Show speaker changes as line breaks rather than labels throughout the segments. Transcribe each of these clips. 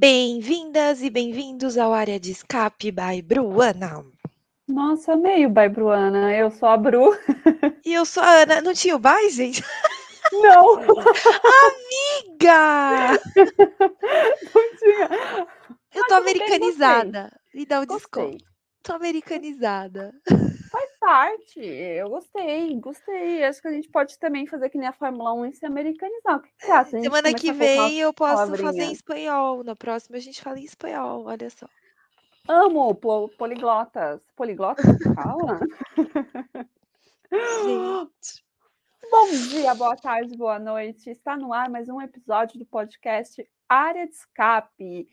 Bem-vindas e bem-vindos ao Área de Escape by Bruana.
Nossa, meio by Bruana. Eu sou a Bru.
E eu sou a Ana. Não tinha o by, gente?
Não!
Amiga!
Não tinha.
Eu tô
Mas
americanizada. Me dá o
Gostei.
desconto. Tô americanizada.
Parte. Eu gostei, gostei. Acho que a gente pode também fazer que nem a Fórmula 1 e se americanizar. O que você acha?
Semana que vem eu posso fazer em espanhol. Na próxima a gente fala em espanhol. Olha só.
Amo po- poliglotas. Poliglotas fala?
Gente.
Bom dia, boa tarde, boa noite. Está no ar mais um episódio do podcast Área de Escape.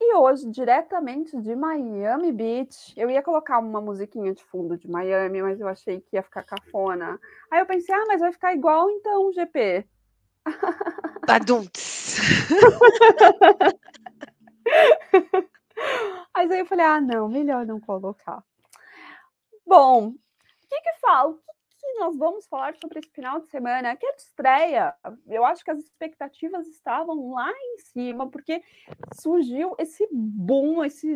E hoje, diretamente de Miami Beach, eu ia colocar uma musiquinha de fundo de Miami, mas eu achei que ia ficar cafona. Aí eu pensei, ah, mas vai ficar igual então GP.
Badunts.
Mas aí eu falei, ah, não, melhor não colocar. Bom, o que que fala? O que, que nós vamos falar sobre esse final de semana? Que é de estreia. Eu acho que as expectativas estavam lá em cima, porque surgiu esse boom, esse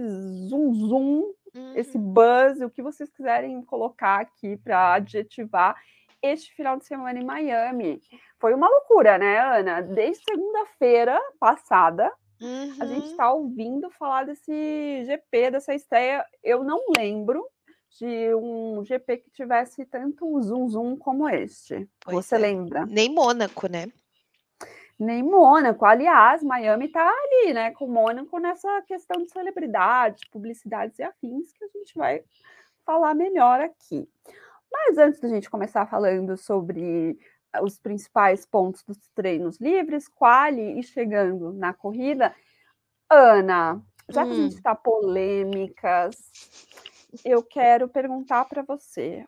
zoom zoom, esse
Uhum.
buzz, o que vocês quiserem colocar aqui para adjetivar este final de semana em Miami. Foi uma loucura, né, Ana? Desde segunda-feira passada, a gente
Uhum.
está ouvindo falar desse GP, dessa estreia. Eu não lembro de um GP que tivesse tanto zoom zoom como este.
Pois
Você
é.
lembra?
Nem Mônaco, né?
Nem Mônaco. Aliás, Miami está ali, né, com Mônaco nessa questão de celebridades, publicidades e afins, que a gente vai falar melhor aqui. Mas antes da gente começar falando sobre os principais pontos dos treinos livres, quali e chegando na corrida, Ana, já que a gente
Hum.
está polêmicas, eu quero perguntar para você,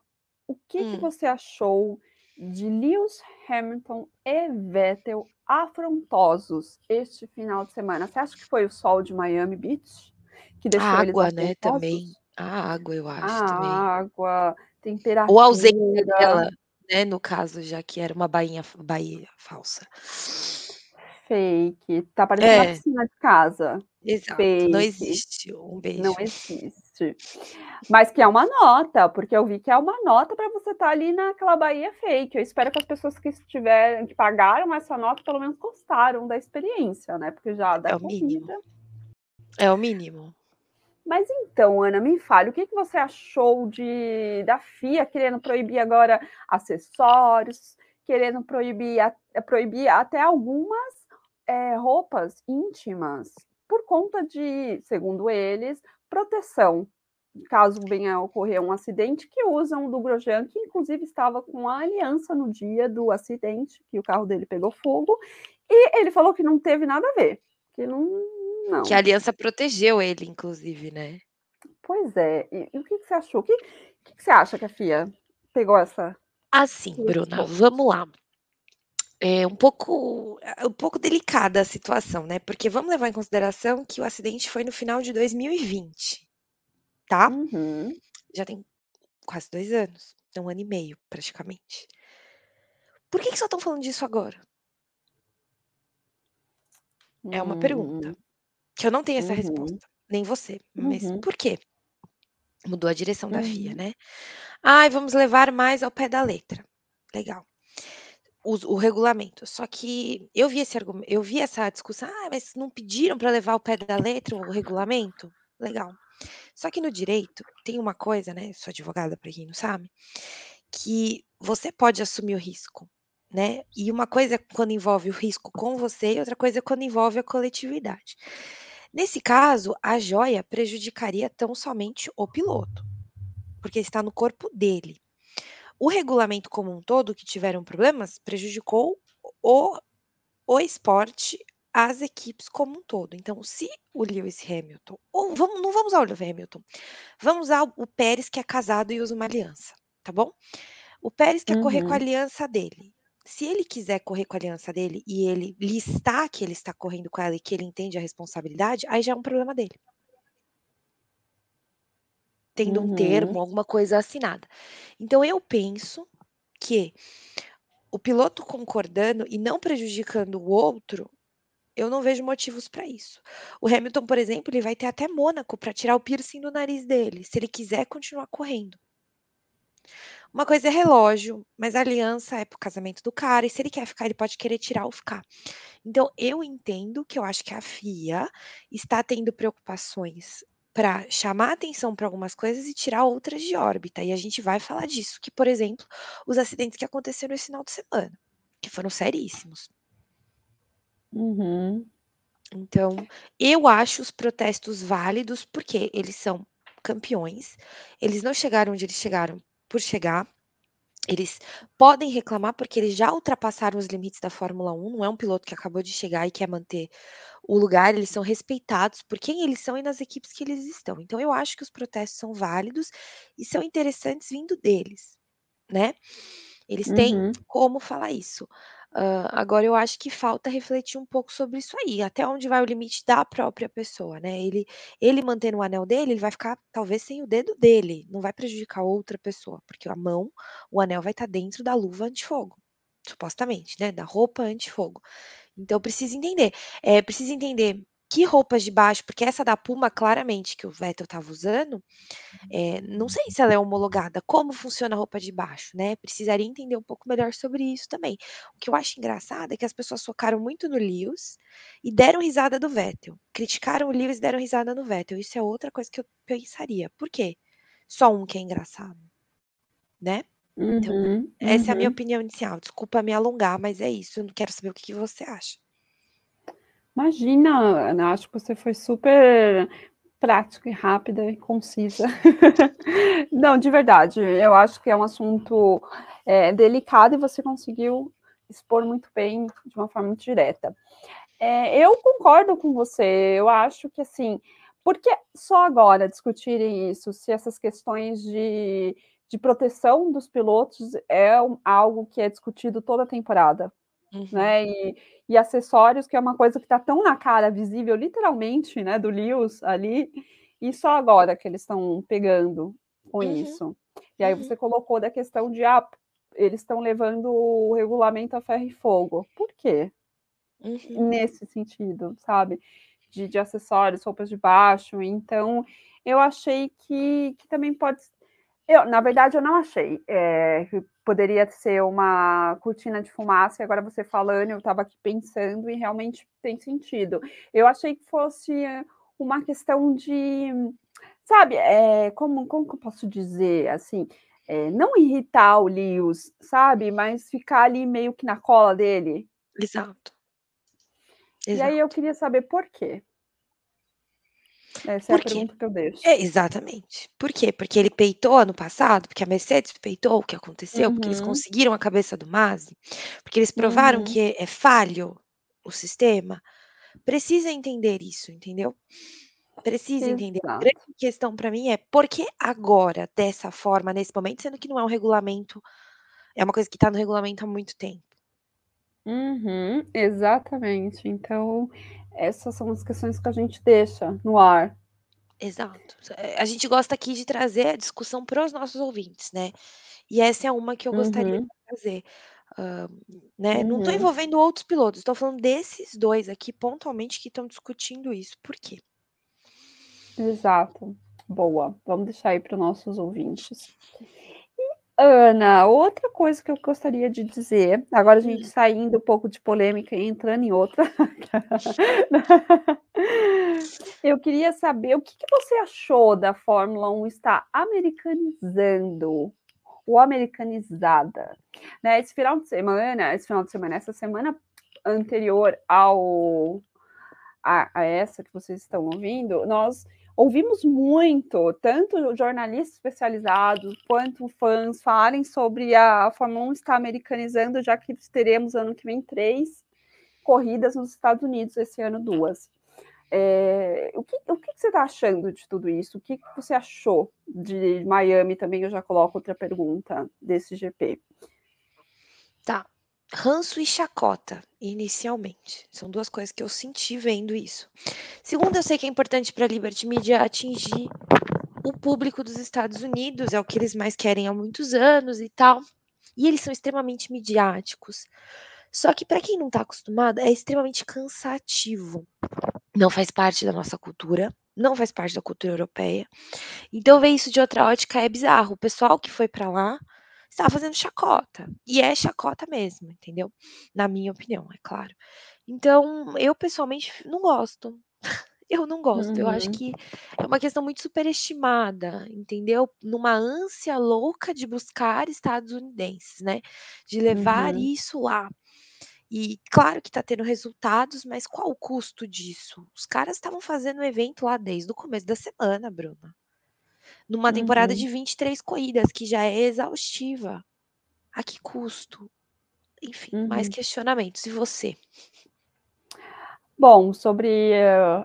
o que, que
Hum.
você achou de Lewis Hamilton e Vettel afrontosos este final de semana? Você acha que foi o sol de Miami Beach que deixou
A
eles
água, né,
afrontosos?
também. A água, eu acho, também.
A água,
Ou a ausência
temperatura.
dela, né, no caso, já que era uma bainha baía falsa.
Fake. Tá parecendo
É.
piscina de casa.
Exato, não
Fake.
existe. Um beijo.
Não existe. Mas que é uma nota, porque eu vi que é uma nota para você estar ali naquela Bahia fake. Eu espero que as pessoas que estiverem, que pagaram essa nota, pelo menos gostaram da experiência, né? Porque já da
É o mínimo. É o mínimo.
Mas então, Ana, me fale, o que, que você achou de da FIA querendo proibir agora acessórios, querendo proibir, a- proibir até algumas eh, roupas íntimas, por conta de, segundo eles, proteção. Caso venha a ocorrer um acidente, que usam do Grosjean, que inclusive estava com a aliança no dia do acidente, que o carro dele pegou fogo, e ele falou que não teve nada a ver, que não. não.
Que a aliança protegeu ele, inclusive, né?
Pois é. E, e o que, que você achou? O que, que, que você acha que a FIA pegou essa?
Assim, Bruna, vamos lá. É um pouco, é um pouco delicada a situação, né? Porque vamos levar em consideração que o acidente foi no final de 2020, tá?
Uhum.
Já tem quase dois anos, um ano e meio, praticamente. Por que que só estão falando disso agora? É uma pergunta.
Hum,
Que eu não tenho essa
Uhum.
resposta, nem você. Mas
Uhum.
por quê? Mudou a direção da FIA,
Uhum.
né? Ai, vamos levar mais ao pé da letra. Legal. Os- O, regulamento. Só que eu vi esse argumento, eu vi essa discussão. Ah, mas não pediram para levar ao pé da letra o regulamento? Legal. Só que no direito tem uma coisa, né? Sou advogada, para quem não sabe, que você pode assumir o risco, né? E uma coisa é quando envolve o risco com você e outra coisa é quando envolve a coletividade. Nesse caso, a joia prejudicaria tão somente o piloto, porque está no corpo dele. O regulamento como um todo, que tiveram problemas, prejudicou o, o esporte, as equipes como um todo. Então, se o Lewis Hamilton, ou vamos, não vamos usar o Lewis Hamilton, vamos usar o Pérez, que é casado e usa uma aliança, tá bom? O Pérez quer correr com a
Uhum.
aliança dele. Se ele quiser correr com a aliança dele e ele listar que ele está correndo com ela e que ele entende a responsabilidade, aí já é um problema dele. Tendo um
Uhum.
termo, alguma coisa assinada. Então eu penso que o piloto concordando e não prejudicando o outro Eu não vejo motivos para isso. O Hamilton, por exemplo, ele vai ter até Mônaco para tirar o piercing do nariz dele, se ele quiser continuar correndo. Uma coisa é relógio, mas a aliança é pro casamento do cara, e se ele quer ficar, ele pode querer tirar ou ficar. Então, eu entendo que eu acho que a FIA está tendo preocupações para chamar atenção para algumas coisas e tirar outras de órbita. E a gente vai falar disso, que, por exemplo, os acidentes que aconteceram esse final de semana, que foram seríssimos.
Uhum.
Então, eu acho os protestos válidos porque eles são campeões, eles não chegaram onde eles chegaram por chegar. Eles podem reclamar porque eles já ultrapassaram os limites da Fórmula 1, não é um piloto que acabou de chegar e quer manter o lugar, eles são respeitados por quem eles são e nas equipes que eles estão. Então eu acho que os protestos são válidos e são interessantes vindo deles, né? Eles têm
Uhum.
como falar isso. Agora eu acho que falta refletir um pouco sobre isso aí, até onde vai o limite da própria pessoa, né? Ele, ele mantendo o anel dele, ele vai ficar talvez sem o dedo dele, não vai prejudicar outra pessoa, porque a mão, o anel vai estar dentro da luva antifogo, supostamente, né? Da roupa antifogo. Então precisa entender, é, precisa entender que roupas de baixo, porque essa da Puma, claramente, que o Vettel estava usando, é, não sei se ela é homologada, como funciona a roupa de baixo, né? Precisaria entender um pouco melhor sobre isso também. O que eu acho engraçado é que as pessoas focaram muito no Lewis e deram risada do Vettel. Criticaram o Lewis e deram risada no Vettel. Isso é outra coisa que eu pensaria. Por quê? Só um que é engraçado, né? Então,
Uhum,
essa é a minha
uhum.
opinião inicial. Desculpa me alongar, mas é isso. Eu não quero saber o que que você acha.
Imagina, Ana, acho que você foi super prática e rápida e concisa. Não, de verdade, eu acho que é um assunto é, delicado e você conseguiu expor muito bem, de uma forma muito direta. É, eu concordo com você, eu acho que assim, por que só agora discutirem isso, se essas questões de, de proteção dos pilotos é algo que é discutido toda a temporada?
Uhum.
Né? E, e, acessórios, que é uma coisa que está tão na cara, visível, literalmente, né, do Lewis ali, e só agora que eles estão pegando com
Uhum.
isso. E aí
Uhum.
você colocou da questão de, ah, eles estão levando o regulamento a ferro e fogo. Por quê?
Uhum.
Nesse sentido, sabe? De, de acessórios, roupas de baixo. Então, eu achei que, que também pode. Eu, na verdade, eu não achei é, que poderia ser uma cortina de fumaça, e agora você falando, eu estava aqui pensando e realmente tem sentido. Eu achei que fosse uma questão de, sabe, é, como, como que eu posso dizer, assim, é, não irritar o Lewis, sabe, mas ficar ali meio que na cola dele.
Exato.
E
Exato.
aí eu queria saber por quê. Essa
Por
é a
quê?
pergunta que eu deixo.
É, exatamente. Por quê? Porque ele peitou ano passado, porque a Mercedes peitou o que aconteceu, porque eles
Uhum.
conseguiram a cabeça do Masi, porque eles provaram
Uhum.
que é falho o sistema. Precisa entender isso, entendeu? Precisa entender. A
Exato.
grande questão para mim é por que agora, dessa forma, nesse momento, sendo que não é um regulamento, é uma coisa que está no regulamento há muito tempo.
Uhum, exatamente. Então, essas são as questões que a gente deixa no ar.
Exato. Eh, a gente gosta aqui de trazer a discussão para os nossos ouvintes, né? E essa é uma que eu gostaria
Uhum.
de trazer. Hã, né, não estou
Uhum.
envolvendo outros pilotos, estou falando desses 2 aqui pontualmente que estão discutindo isso. Por quê?
Exato. Boa. Vamos deixar aí para os nossos ouvintes. Ana, outra coisa que eu gostaria de dizer, agora a gente
Hum.
saindo um pouco de polêmica e entrando em outra. Eu queria saber o que que você achou da Fórmula 1 estar americanizando, ou americanizada, né? Esse final de semana esse final de semana, essa semana anterior ao a a essa que vocês estão ouvindo, nós ouvimos muito, tanto jornalistas especializados quanto fãs falarem sobre a Fórmula 1 estar americanizando, já que teremos ano que vem 3 corridas nos Estados Unidos, esse ano 2. Eh, o que o que você está achando de tudo isso? O que você achou de Miami também? Eu já coloco outra pergunta desse GP.
Ranço e chacota, inicialmente. São 2 coisas que eu senti vendo isso. Segundo, eu sei que é importante para a Liberty Media atingir o público dos Estados Unidos, é o que eles mais querem há muitos anos e tal, e eles são extremamente midiáticos. Só que para quem não está acostumado, é extremamente cansativo. Não faz parte da nossa cultura, não faz parte da cultura europeia. Então ver isso de outra ótica é bizarro. O pessoal que foi para lá estava fazendo chacota. E é chacota mesmo, entendeu? Na minha opinião, é claro. Então, eu pessoalmente não gosto. Eu não gosto. Eu acho
Uhum.
que é uma questão muito superestimada, entendeu? Numa ânsia louca de buscar estadunidenses, né? De levar
Uhum.
isso lá. E claro que tá tendo resultados, mas qual o custo disso? Os caras estavam fazendo o evento lá desde o começo da semana, Bruna. Numa temporada
Uhum.
de 23 corridas, que já é exaustiva. A que custo? Enfim, mais
Uhum.
questionamentos. E você?
Bom, sobre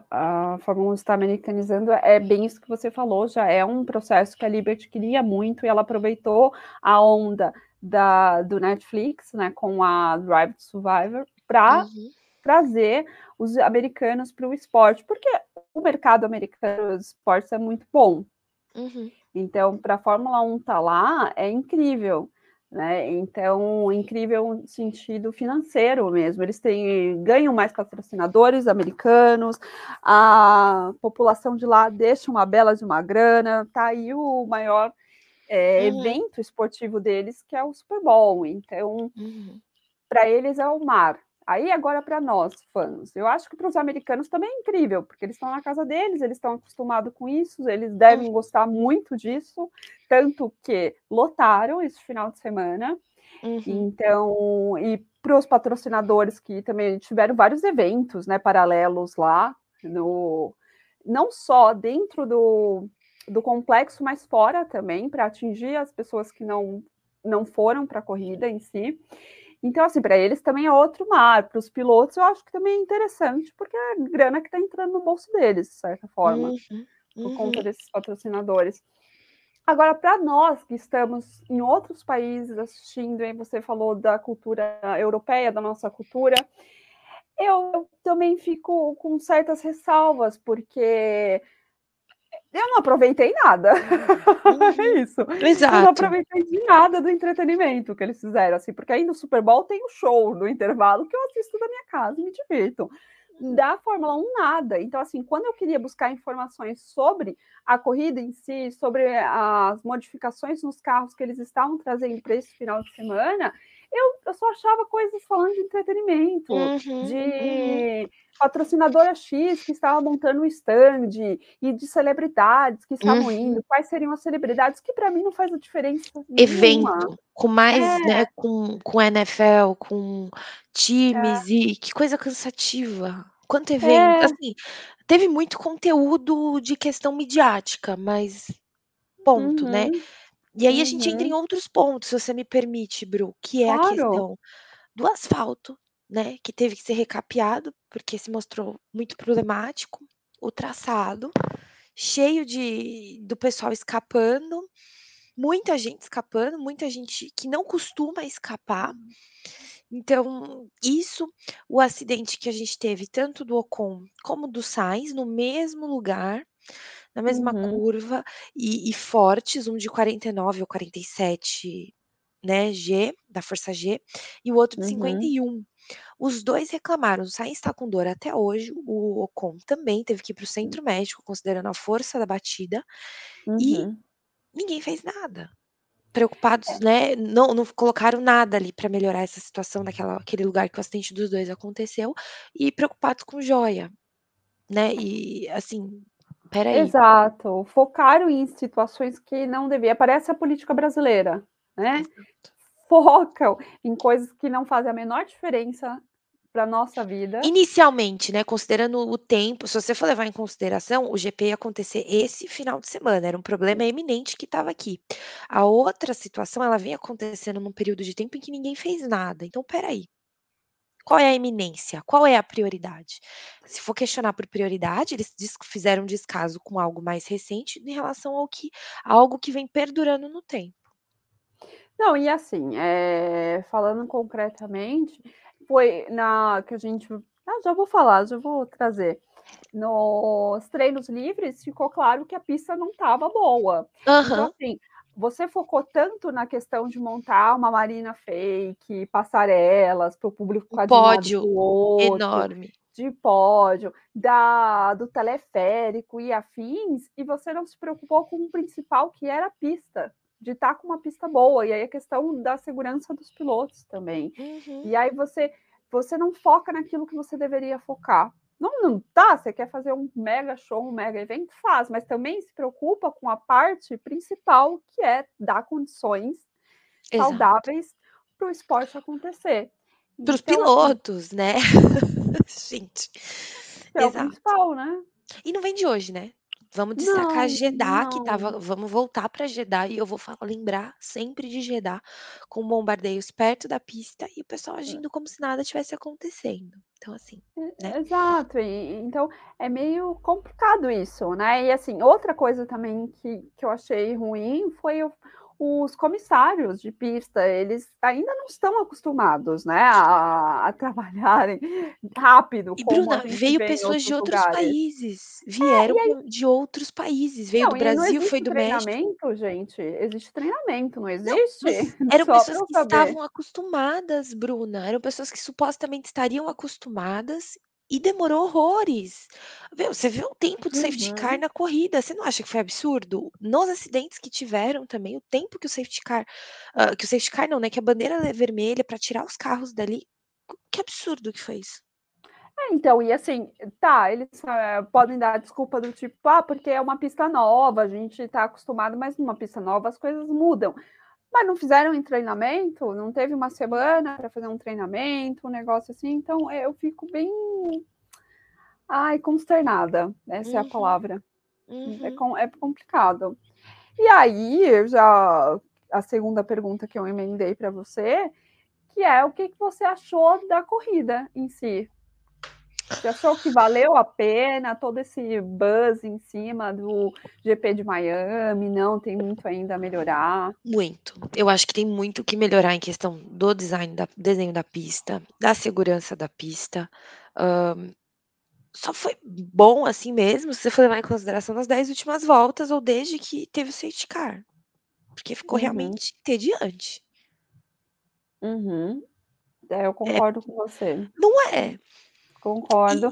a Fórmula 1 estar americanizando, é bem isso que você falou, já é um processo que a Liberty queria muito e ela aproveitou a onda da, do Netflix, né, com a Drive to Survivor, para
Uhum.
trazer os americanos para o esporte, porque o mercado americano dos esportes é muito bom.
Uhum.
Então, para a Fórmula 1 estar tá lá, é incrível. Né? Então, incrível no sentido financeiro mesmo. Eles têm, ganham mais patrocinadores americanos, a população de lá deixa uma bela de uma grana, tá aí o maior é,
uhum.
evento esportivo deles, que é o Super Bowl. Então,
uhum.
para eles é o mar. Aí agora para nós, fãs, eu acho que para os americanos também é incrível, porque eles estão na casa deles, eles estão acostumados com isso, eles devem uhum. gostar muito disso, tanto que lotaram esse final de semana.
Uhum.
Então, e para os patrocinadores que também tiveram vários eventos, né, paralelos lá, no, não só dentro do, do complexo, mas fora também, para atingir as pessoas que não, não foram para a corrida em si. Então, assim, para eles também é outro mar. Para os pilotos, eu acho que também é interessante, porque é a grana que está entrando no bolso deles, de certa forma,
uhum,
por
uhum.
conta desses patrocinadores. Agora, para nós que estamos em outros países assistindo, hein, você falou da cultura europeia, da nossa cultura, eu, eu também fico com certas ressalvas, porque eu não aproveitei nada.
Uhum.
é isso.
Exato.
Eu não aproveitei de nada do entretenimento que eles fizeram, assim, porque aí no Super Bowl tem o show no intervalo que eu assisto da minha casa e me divirto. Da Fórmula 1, nada. Então, assim, quando eu queria buscar informações sobre a corrida em si, sobre as modificações nos carros que eles estavam trazendo para esse final de semana, eu, eu, só achava coisas falando de entretenimento,
uhum,
de
uhum.
Patrocinadora X que estava montando um stand e de celebridades que estavam
uhum.
indo, quais seriam as celebridades, que para mim não faz a diferença
Evento,
nenhuma.
com mais,
é.
né, com, com NFL, com times, é. e que coisa cansativa. Quanto evento,
é.
assim, teve muito conteúdo de questão midiática, mas ponto,
uhum.
né? E aí a gente
uhum.
entra em outros pontos, se você me permite, Bru, que é
claro.
a questão do asfalto, né? Que teve que ser recapeado, porque se mostrou muito problemático, o traçado, cheio de do pessoal escapando, muita gente escapando, muita gente que não costuma escapar. Então, isso, o acidente que a gente teve, tanto do Ocon como do Sainz, no mesmo lugar, na mesma
uhum.
curva, e, e, fortes, um de 49 ou 47 né, G, da força G, e o outro de
uhum.
51. Os dois reclamaram, o Sainz está com dor até hoje, o Ocon também teve que ir para o centro médico, considerando a força da batida,
uhum.
e ninguém fez nada preocupados, é. né? Não, não colocaram nada ali para melhorar essa situação naquela aquele lugar que o acidente dos dois aconteceu e preocupados com joia, né? E assim, peraí.
Exato. Focaram em situações que não devia. Parece a política brasileira, né? Focam em coisas que não fazem a menor diferença para nossa vida.
Inicialmente, né, considerando o tempo, se você for levar em consideração, o GP ia acontecer esse final de semana, era um problema eminente que estava aqui. A outra situação, ela vem acontecendo num período de tempo em que ninguém fez nada. Então, peraí. Qual é a eminência? Qual é a prioridade? Se for questionar por prioridade, eles fizeram descaso com algo mais recente em relação ao que algo que vem perdurando no tempo.
Não, e assim, é, falando concretamente, foi na que a gente. Ah, já vou falar, já vou trazer. Nos treinos livres ficou claro que a pista não estava boa.
Uhum.
Então, assim, você focou tanto na questão de montar uma marina fake, passarelas para o público
um pódio outro, enorme
de pódio, da, do teleférico e afins, e você não se preocupou com o principal, que era a pista, de estar tá com uma pista boa, e aí a questão da segurança dos pilotos também. Uhum. E aí você, você não foca naquilo que você deveria focar. Não, não tá, você quer fazer um mega show, um mega evento, faz, mas também se preocupa com a parte principal, que é dar condições Exato. saudáveis para o esporte acontecer.
Para os então, pilotos, né? Gente.
É o principal, né?
E não vem de hoje, né? Vamos destacar não, Jeddah, não. que tava. Vamos voltar para Jeddah e eu vou falar, lembrar sempre de Jeddah, com bombardeios perto da pista e o pessoal é. agindo como se nada tivesse acontecendo. Então, assim. Né?
Exato. E, então, é meio complicado isso, né? E assim, outra coisa também que, que eu achei ruim foi o, os comissários de pista, eles ainda não estão acostumados, né, a, a trabalharem rápido.
E Bruna, veio pessoas de outros lugares. países, é, vieram é, aí... de outros países, veio não, do Brasil, foi do
México.
treinamento,
gente, existe treinamento, não existe?
Não, eram pessoas que estavam acostumadas, Bruna, eram pessoas que supostamente estariam acostumadas e demorou horrores. Meu, você viu o tempo do safety car uhum. na corrida, você não acha que foi absurdo? Nos acidentes que tiveram também, o tempo que o safety car, uh, que o safety car não, né, que a bandeira é vermelha para tirar os carros dali, que absurdo que foi isso.
É, então, e assim, tá, eles uh, podem dar desculpa do tipo, ah, porque é uma pista nova, a gente está acostumado, mas numa pista nova as coisas mudam. Mas não fizeram em treinamento, não teve uma semana para fazer um treinamento, um negócio assim, então eu fico bem. Ai, consternada, essa uhum. é a uhum. palavra. É uhum. É, com, é complicado. E aí, já a segunda pergunta que eu emendei para você, que é o que, que você achou da corrida em si? Você achou que valeu a pena todo esse buzz em cima do GP de Miami? Não, tem muito ainda a melhorar.
Muito. Eu acho que tem muito que melhorar em questão do design da desenho da pista, da segurança da pista. Um, só foi bom assim mesmo, se você for levar em consideração nas 10 últimas voltas ou desde que teve o safety car. Porque ficou uhum. realmente entediante.
Uhum. É, eu concordo é, com você.
Não é.
Concordo.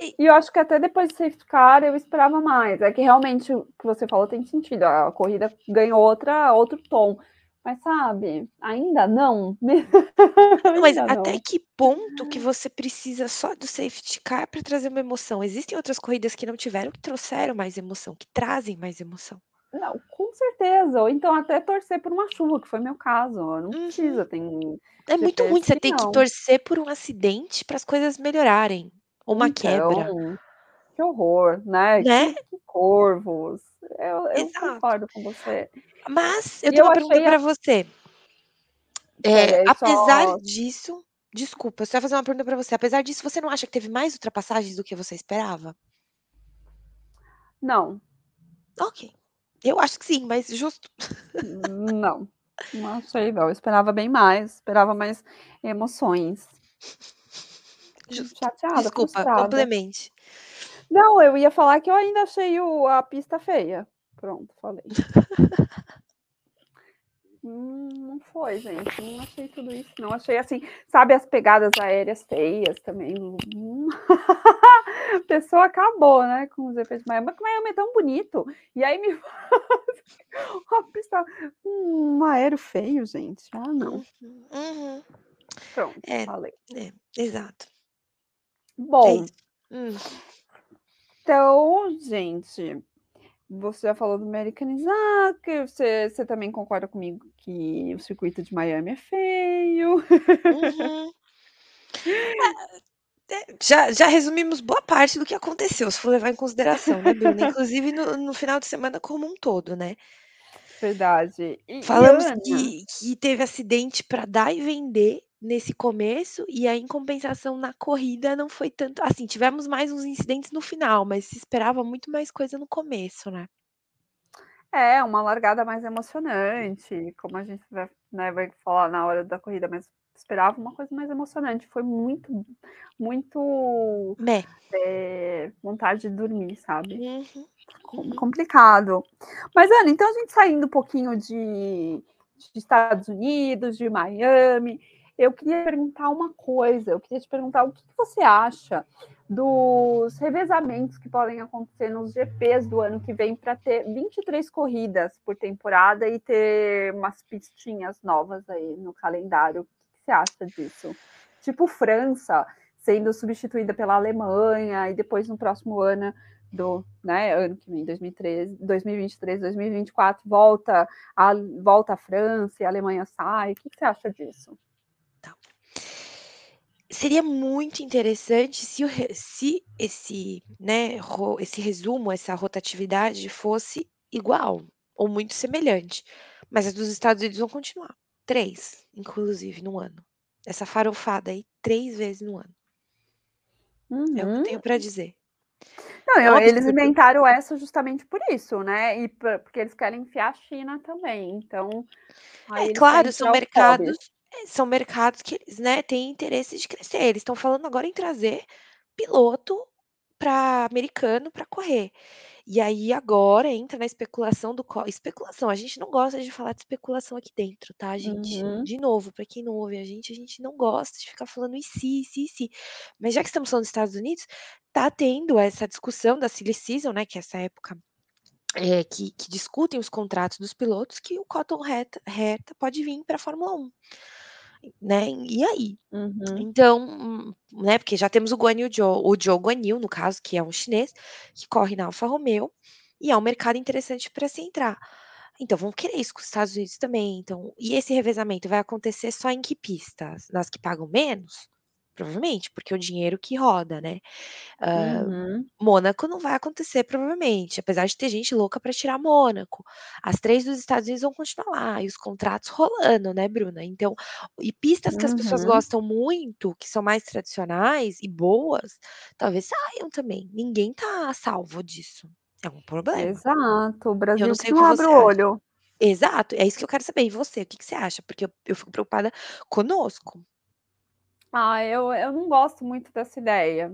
E, e, eu acho que até depois de safety car eu esperava mais. É que realmente o que você falou tem sentido. A corrida ganhou outra, outro tom. Mas sabe, ainda não.
Mas ainda até não. que ponto que você precisa só do safety car para trazer uma emoção? Existem outras corridas que não tiveram, que trouxeram mais emoção, que trazem mais emoção.
Não, certeza. Ou então até torcer por uma chuva, que foi meu caso. Não uhum. precisa, tem.
É muito ruim você ter que torcer por um acidente para as coisas melhorarem. Ou uma então, quebra.
Que horror, né? né? Que, que corvos. Eu, eu concordo com você.
Mas eu tenho uma pergunta para você. É, apesar só... disso, desculpa, eu só ia fazer uma pergunta para você. Apesar disso, você não acha que teve mais ultrapassagens do que você esperava?
Não.
Ok. Eu acho que sim, mas justo.
Não, não achei não. Eu esperava bem mais, esperava mais emoções.
Justo. Chateada, Desculpa, frustrada. complemente.
Não, eu ia falar que eu ainda achei o, a pista feia. Pronto, falei. Hum, não foi, gente. Não achei tudo isso. Não achei assim, sabe, as pegadas aéreas feias também. Hum. a pessoa acabou, né, com os efeitos de Miami. Mas Miami é tão bonito. E aí me uma pista, um aéreo feio, gente. Ah, não.
Uhum.
Pronto,
é,
falei.
É, exato.
Bom. É hum. Então, gente, você já falou do Americanizar, que você, você também concorda comigo que o circuito de Miami é feio. Uhum.
É, já, já resumimos boa parte do que aconteceu, se for levar em consideração, né, Bruna? Inclusive no, no final de semana como um todo, né?
Verdade. E,
Falamos e que, que teve acidente para dar e vender nesse começo, e aí, em compensação, na corrida não foi tanto. Assim, tivemos mais uns incidentes no final, mas se esperava muito mais coisa no começo, né?
É, uma largada mais emocionante, como a gente vai, né, vai falar na hora da corrida mais esperava uma coisa mais emocionante. Foi muito, muito é, vontade de dormir, sabe? Uhum. Uhum. Complicado. Mas, Ana, então a gente saindo um pouquinho de, de Estados Unidos, de Miami, eu queria perguntar uma coisa. Eu queria te perguntar o que você acha dos revezamentos que podem acontecer nos GPs do ano que vem para ter 23 corridas por temporada e ter umas pistinhas novas aí no calendário. O que você acha disso? Tipo França sendo substituída pela Alemanha e depois no próximo ano do né, ano que vem, 2013, 2023, 2024, volta a, volta a França e a Alemanha sai. O que você acha disso?
Seria muito interessante se, o, se esse, né, esse resumo, essa rotatividade fosse igual ou muito semelhante. Mas as dos Estados Unidos vão continuar. Três, inclusive, no ano. Essa farofada aí, três vezes no ano. Uhum. É o que eu tenho para dizer.
Não, eu, eles inventaram essa justamente por isso, né? E porque eles querem enfiar a China também. Então.
É claro, são mercados são mercados que eles, né, têm interesse de crescer. Eles estão falando agora em trazer piloto para americano para correr. E aí agora entra na especulação do especulação. A gente não gosta de falar de especulação aqui dentro, tá, gente? Uhum. De novo, para quem não ouve a gente, a gente não gosta de ficar falando e se, se, se. Mas já que estamos falando dos Estados Unidos, tá tendo essa discussão da silly season, né, que é essa época é, que, que, discutem os contratos dos pilotos, que o Cotton Reta, Reta pode vir para a Fórmula 1 né? E aí? Uhum. Então, né? Porque já temos o Guan Yu Zhou, o Zhou Guan Yu, no caso, que é um chinês, que corre na Alfa Romeo, e é um mercado interessante para se entrar. Então, vamos querer isso com os Estados Unidos também. Então, e esse revezamento vai acontecer só em que pistas? Nas que pagam menos? Provavelmente, porque é o dinheiro que roda, né? Uh, uhum. Mônaco não vai acontecer, provavelmente, apesar de ter gente louca para tirar Mônaco. As três dos Estados Unidos vão continuar lá, e os contratos rolando, né, Bruna? Então, e pistas que as pessoas uhum. gostam muito, que são mais tradicionais e boas, talvez saiam também. Ninguém tá salvo disso. É um problema.
Exato. O Brasil eu não, sei não abre o olho.
Exato, é isso que eu quero saber. E você, o que, que você acha? Porque eu, eu fico preocupada conosco.
Ah, eu, eu não gosto muito dessa ideia,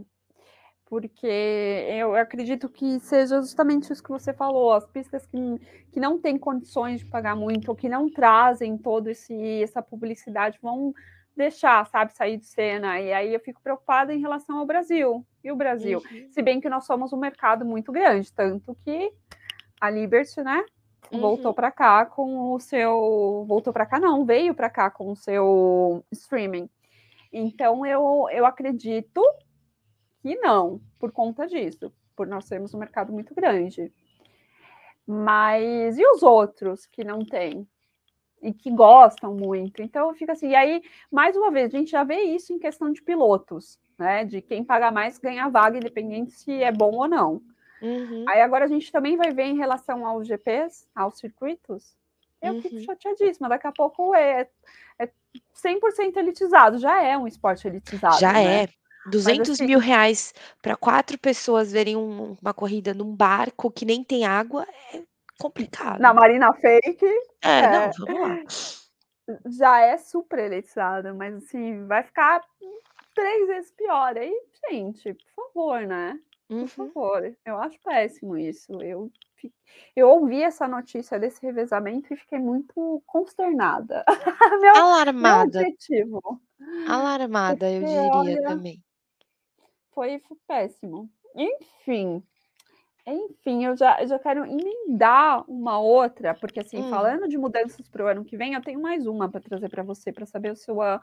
porque eu acredito que seja justamente isso que você falou, as pistas que, que não têm condições de pagar muito, ou que não trazem todo esse essa publicidade, vão deixar, sabe, sair de cena. E aí eu fico preocupada em relação ao Brasil. E o Brasil? Uhum. Se bem que nós somos um mercado muito grande, tanto que a Liberty, né, uhum. voltou para cá com o seu, voltou para cá não, veio para cá com o seu streaming. Então, eu, eu acredito que não, por conta disso, por nós sermos um mercado muito grande. Mas e os outros que não têm? E que gostam muito. Então fica assim. E aí, mais uma vez, a gente já vê isso em questão de pilotos, né? De quem paga mais ganha vaga, independente se é bom ou não. Uhum. Aí agora a gente também vai ver em relação aos GPs, aos circuitos. Eu uhum. fico chateadíssima. Daqui a pouco é 100% elitizado, já é um esporte elitizado.
Já né? é. 200 assim, mil reais para quatro pessoas verem um, uma corrida num barco que nem tem água é complicado.
Na Marina Fake.
É, é, não, vamos lá.
Já é super elitizada, mas assim, vai ficar três vezes pior. Aí, gente, por favor, né? Por uhum. favor, eu acho péssimo isso. Eu eu ouvi essa notícia desse revezamento e fiquei muito consternada.
meu, Alarmada. Meu. Alarmada, Porque, eu diria olha, também.
Foi, foi péssimo. Enfim, enfim, eu já, eu já quero emendar uma outra, porque assim, hum. falando de mudanças para o ano que vem, eu tenho mais uma para trazer para você, para saber a sua,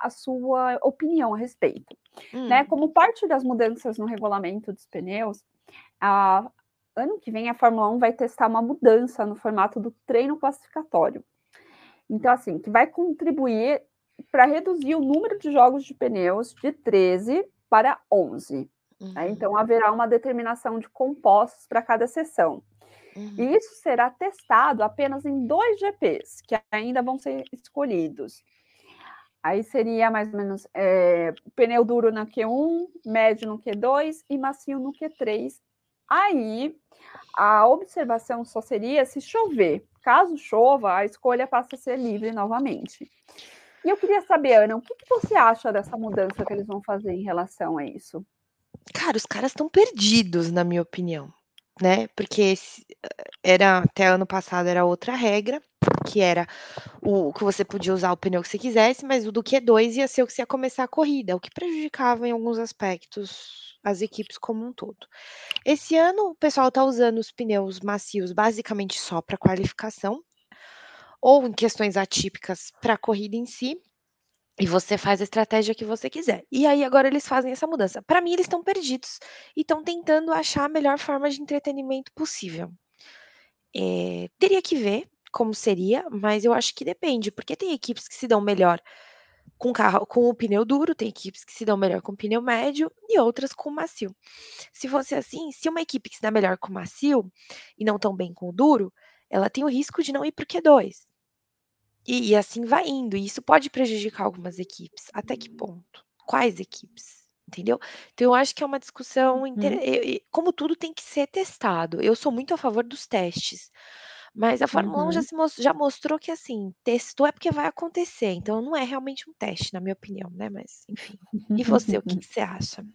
a sua opinião a respeito. Hum. Né? Como parte das mudanças no regulamento dos pneus, a, ano que vem a Fórmula 1 vai testar uma mudança no formato do treino classificatório. Então, assim, que vai contribuir para reduzir o número de jogos de pneus de 13 para 11. Uhum. Né? Então, haverá uma determinação de compostos para cada sessão. Uhum. E isso será testado apenas em dois GPs, que ainda vão ser escolhidos. Aí seria mais ou menos é, pneu duro na Q1, médio no Q2 e macio no Q3. Aí a observação só seria se chover. Caso chova, a escolha passa a ser livre novamente. E eu queria saber, Ana, o que, que você acha dessa mudança que eles vão fazer em relação a isso?
Cara, os caras estão perdidos, na minha opinião, né? Porque esse, era até ano passado era outra regra, que era o que você podia usar o pneu que você quisesse, mas o do Q2 ia ser o que você ia começar a corrida, o que prejudicava em alguns aspectos as equipes como um todo. Esse ano o pessoal está usando os pneus macios basicamente só para qualificação, ou em questões atípicas para a corrida em si, e você faz a estratégia que você quiser. E aí agora eles fazem essa mudança. Para mim eles estão perdidos e estão tentando achar a melhor forma de entretenimento possível. É, teria que ver como seria, mas eu acho que depende, porque tem equipes que se dão melhor com carro com o pneu duro, tem equipes que se dão melhor com o pneu médio e outras com o macio. Se fosse assim, se uma equipe que se dá melhor com o macio e não tão bem com o duro, ela tem o risco de não ir para o Q2. E, e assim vai indo. E isso pode prejudicar algumas equipes. Até que ponto? Quais equipes? Entendeu? Então, eu acho que é uma discussão. Inter...
Uhum.
Como tudo tem que ser testado. Eu sou muito a favor dos testes. Mas a Fórmula 1 já,
Uhum.
se mos- já mostrou que, assim, testou é porque vai acontecer. Então, não é realmente um teste, na minha opinião, né? Mas, enfim. E você, o que, que você acha?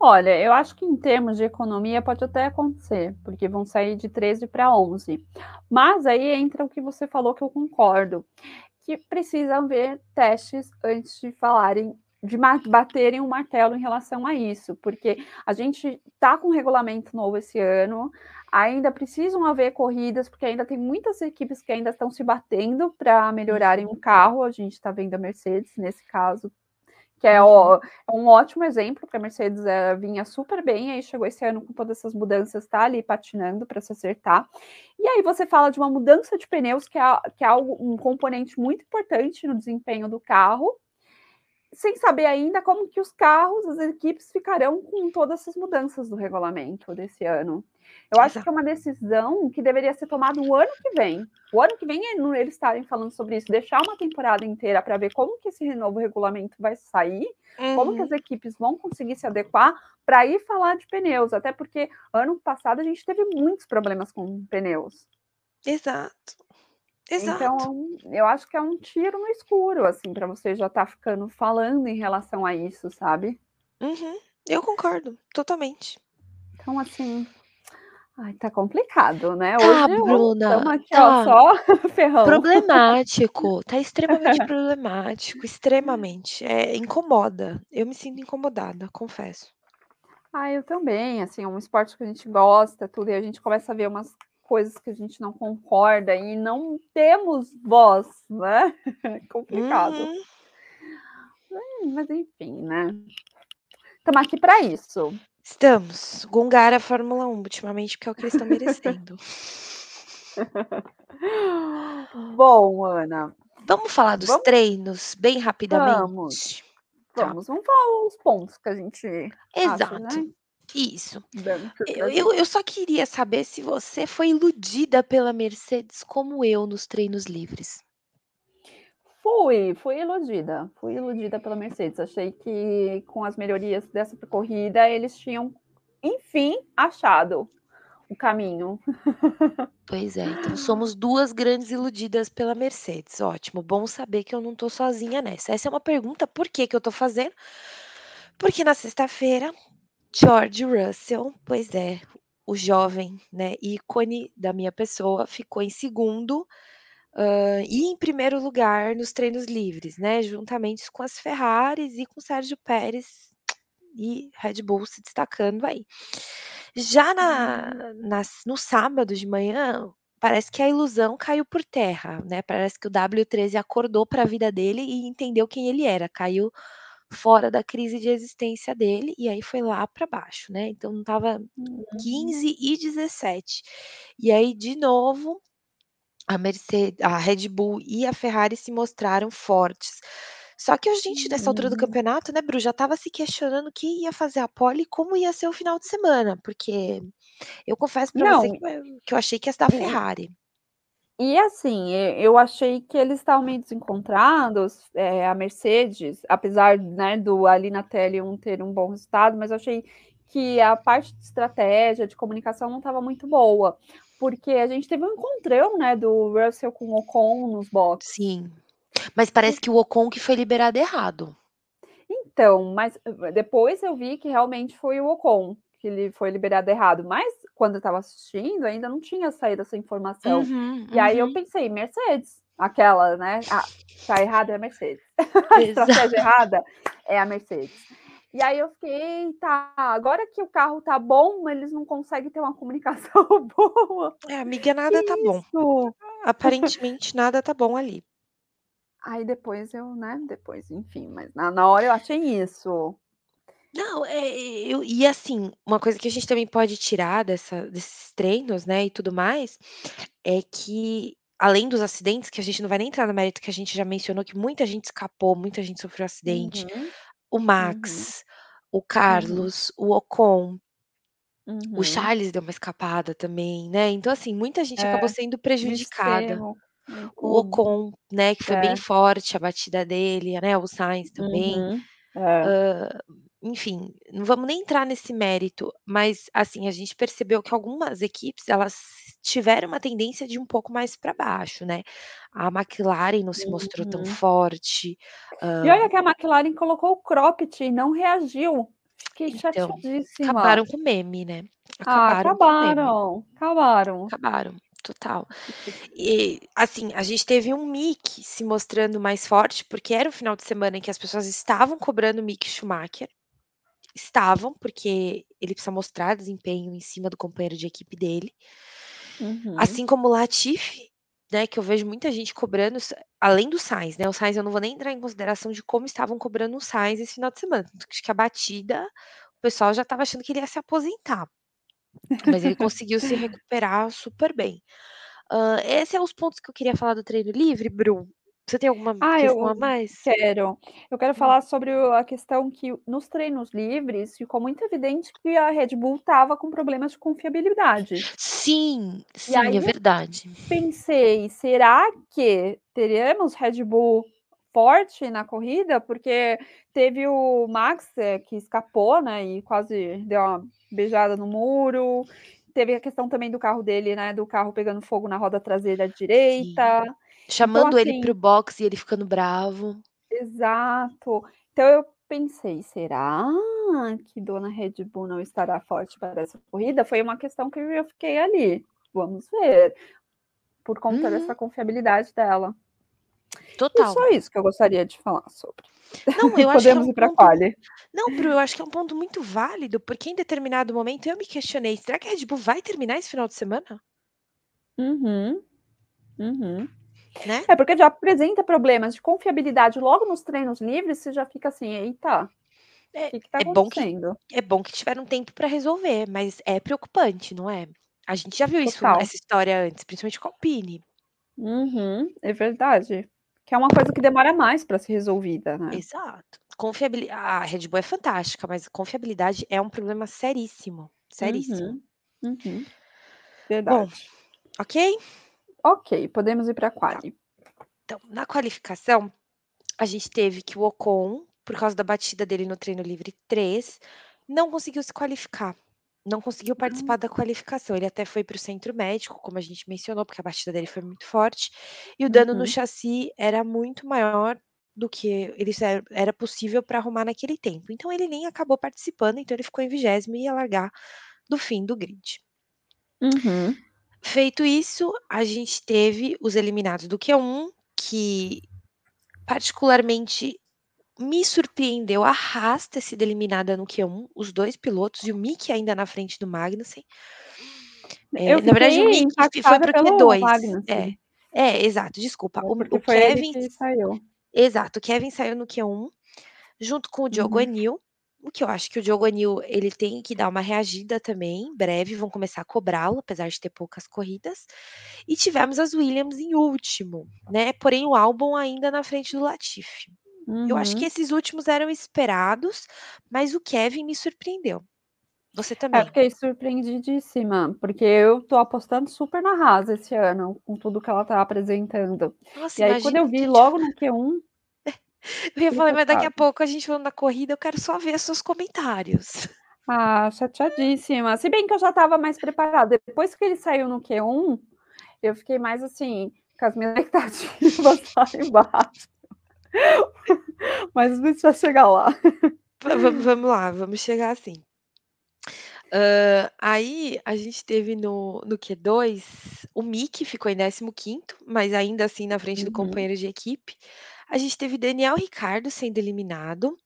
Olha, eu acho que em termos de economia pode até acontecer, porque vão sair de 13 para 11. Mas aí entra o que você falou que eu concordo, que precisam ver testes antes de falarem, de baterem o martelo em relação a isso, porque a gente está com um regulamento novo esse ano, ainda precisam haver corridas, porque ainda tem muitas equipes que ainda estão se batendo para melhorarem o carro. A gente está vendo a Mercedes nesse caso que é, ó, é um ótimo exemplo, porque a Mercedes é, vinha super bem, aí chegou esse ano com todas essas mudanças, tá ali patinando para se acertar. E aí você fala de uma mudança de pneus, que é, que é algo, um componente muito importante no desempenho do carro, sem saber ainda como que os carros, as equipes ficarão com todas essas mudanças do regulamento desse ano. Eu acho
Exato.
que é uma decisão que deveria ser tomada o ano que vem. O ano que vem é eles estarem falando sobre isso, deixar uma temporada inteira para ver como que esse novo regulamento vai sair, uhum. como que as equipes vão conseguir se adequar para ir falar de pneus, até porque ano passado a gente teve muitos problemas com pneus.
Exato. Exato.
Então, eu acho que é um tiro no escuro, assim, para você já estar tá ficando falando em relação a isso, sabe?
Uhum. Eu concordo, totalmente.
Então, assim, Ai, tá complicado, né?
Tá,
Hoje
Bruna.
estamos aqui,
Tá.
ó, só ferrão.
Problemático. Tá extremamente problemático. Extremamente. É, incomoda. Eu me sinto incomodada, confesso.
Ah, eu também. Assim, é um esporte que a gente gosta, tudo, e a gente começa a ver umas coisas que a gente não concorda e não temos voz, né? É complicado.
Uhum.
Hum, Mas enfim, né? Estamos aqui para isso.
Estamos. Gongar a Fórmula 1 ultimamente, porque é o que eles estão merecendo.
Bom, Ana,
Vamos falar dos
Vamos?
treinos bem rapidamente?
Vamos.
Tá.
vamos, vamos falar os pontos que a gente
Exato.
acha, né?
Isso. Eu,
prazer.
eu, eu só queria saber se você foi iludida pela Mercedes como eu nos treinos livres.
Fui, fui iludida. Fui iludida pela Mercedes. Achei que com as melhorias dessa corrida eles tinham, enfim, achado o caminho.
Pois é, então somos duas grandes iludidas pela Mercedes. Ótimo, bom saber que eu não tô sozinha nessa. Essa é uma pergunta, por que que eu tô fazendo? Porque na sexta-feira, George Russell, pois é, o jovem, né, ícone da minha pessoa, ficou em segundo ah, e em primeiro lugar nos treinos livres, né, juntamente com as Ferraris e com Sérgio Pérez e Red Bull se destacando aí. Já na, na- no sábado de manhã, parece que a ilusão caiu por terra, né? Parece que o W13 acordou para a vida dele e entendeu quem ele era, caiu fora da crise de existência dele e aí foi lá para baixo, né? Então não tava 15 e 17. E aí de novo a Mercedes, a Red Bull e a Ferrari se mostraram fortes. Só que a gente, nessa altura do
Uhum.
campeonato, né, Bru, já estava se questionando quem ia fazer a pole e como ia ser o final de semana, porque eu confesso para você que eu, achei que ia ser da
E-
Ferrari.
E assim, eu achei que eles estavam meio desencontrados, é, a Mercedes, apesar né, do ali na tele um ter um bom resultado, mas eu achei que a parte de estratégia, de comunicação não estava muito boa, porque a gente teve um encontrão né, do Russell com o Ocon nos boxes.
Sim. Mas parece que o Ocon que foi liberado errado.
Então, mas depois eu vi que realmente foi o Ocon que ele foi liberado errado, mas quando eu estava assistindo ainda não tinha saído essa informação.
Uhum,
e aí eu
uhum.
pensei, Mercedes, aquela, né? Ah, tá errado é a Mercedes. a estratégia errada é a Mercedes. E aí eu fiquei, tá, agora que o carro tá bom, eles não conseguem ter uma comunicação boa.
É, amiga, nada
Que
tá bom.
isso?
Aparentemente nada tá bom ali.
Aí depois eu, né, depois, enfim, mas na, na hora eu achei isso.
Não, é, eu, e assim, uma coisa que a gente também pode tirar dessa, desses treinos, né, e tudo mais, é que além dos acidentes, que a gente não vai nem entrar no mérito que a gente já mencionou, que muita gente escapou, muita gente sofreu acidente,
Uhum,
o
uhum,
Max, o
uhum,
Carlos, o Ocon, o
uhum.
Charles deu uma escapada também, né? Então, assim, muita gente acabou
É,
sendo
no
prejudicada.
extremo,
O. Ocon, né, que foi bem
É.
forte a batida dele, né? O Sainz também.
Uhum, é.
Hã, enfim, não vamos nem entrar nesse mérito, mas, assim, a gente percebeu que algumas equipes, elas tiveram uma tendência de um pouco mais para baixo, né? A McLaren não se mostrou tão
Uhum.
forte.
E olha que a McLaren colocou o cropped e não reagiu. Fiquei
Então,
chateadíssima.
acabaram com o meme, né?
Ah,
Acabaram meme.
acabaram, acabaram.
Acabaram, total. E, assim, a gente teve um Mick se mostrando mais forte, porque era o final de semana em que as pessoas estavam cobrando o Mick Schumacher. Estavam, porque ele precisa mostrar desempenho em cima do companheiro de equipe dele.
Uhum.
Assim como o Latifi, né, que eu vejo muita gente cobrando, além do Sainz, né, o Sainz eu não vou nem entrar em consideração de como estavam cobrando o Sainz esse final de semana, acho que a batida, o pessoal já estava achando que ele ia se aposentar. Mas ele conseguiu se recuperar super bem. Hã, esse é os pontos que eu queria falar do treino livre, Bru. Você tem alguma
Ah,
questão a
eu
mais?
quero. Eu quero
Hum.
falar sobre a questão que nos treinos livres ficou muito evidente que a Red Bull estava com problemas de confiabilidade.
Sim, sim,
aí
é verdade.
pensei, será que teremos Red Bull forte na corrida? Porque teve o Max, eh, que escapou, né, e quase deu uma beijada no muro. Teve a questão também do carro dele, né, do carro pegando fogo na roda traseira
Sim.
Então,
Chamando ele para o
assim
box e ele ficando bravo.
Exato. Então eu pensei: "Será que dona Red Bull não estará forte para essa corrida?" Foi uma questão que eu fiquei ali, vamos ver, por conta dessa
Uhum.
confiabilidade dela. E
Total.
só isso que eu gostaria de falar sobre.
Não, eu acho que é
Podemos
um
ir pra
ponto
quali.
não, Bru, eu acho que é um ponto muito válido, porque em determinado momento eu me questionei: "Será que a Red Bull vai terminar esse final de semana?"
Uhum, uhum.
Né?
É, porque já apresenta problemas de confiabilidade logo nos treinos livres, você já fica assim: "Eita,
É
que que tá
é bom que
acontecendo?"
é bom que tiveram tempo para resolver, mas é preocupante, não é? A gente já viu isso
Total.
essa história antes, principalmente com a Alpine.
Uhum, é verdade. Que é uma coisa que demora mais para ser resolvida, né.
Exato. Confiabili a Red Bull é fantástica, mas confiabilidade é um problema seríssimo, seríssimo.
Uhum, uhum.
Bom,
Verdade.
ok?
Ok, podemos ir pra
Tá.
quali.
Então, na qualificação, a gente teve que o Ocon, por causa da batida dele no treino livre 3, não conseguiu se qualificar, não conseguiu participar
Hum.
da qualificação. Ele até foi para o centro médico, como a gente mencionou, porque a batida dele foi muito forte, e o dano no
Uhum.
chassi era muito maior do que eles era possível para arrumar naquele tempo. Então ele nem acabou participando, então ele ficou em 20º e ia largar do fim do grid.
Uhum.
Feito isso, a gente teve os eliminados do Q1, que particularmente me surpreendeu a Haas ter sido eliminada no Q1, os 2 pilotos e o Mick ainda na frente do Magnussen.
Eu
na verdade o Mick foi para o
pelo
Q2. É, é, exato, desculpa.
É,
O o Kevin
saiu.
exato, o Kevin saiu no Q1, junto com o Diogo
Uhum.
Anil, o que eu acho que o Diogo Anil, ele tem que dar uma reagida também, em breve vão começar a cobrá-lo, apesar de ter poucas corridas. E tivemos as Williams em último, né, porém o Albon ainda na frente do Latifi. Eu acho que
Uhum.
esses últimos eram esperados, mas o Kevin me surpreendeu. Você
É,
também?
fiquei surpreendidíssima, porque eu tô apostando super na Haas esse ano, com tudo que ela tá apresentando.
Nossa,
E aí quando eu vi logo no Q1
Eu ia falar: "Mas daqui a pouco a gente falando da corrida, eu quero só ver seus comentários".
Ah, chateadíssima. Se bem que eu já estava mais preparada. Depois que ele saiu no Q1, eu fiquei mais assim, com as minhas expectativas lá embaixo. Mas a gente vai chegar lá.
Vamos, vamos lá, vamos chegar assim. Uh, aí a gente teve no, no Q2 o Mick ficou em 15, mas ainda assim na frente do
Uhum.
companheiro de equipe. A gente teve Daniel Ricardo sendo eliminado.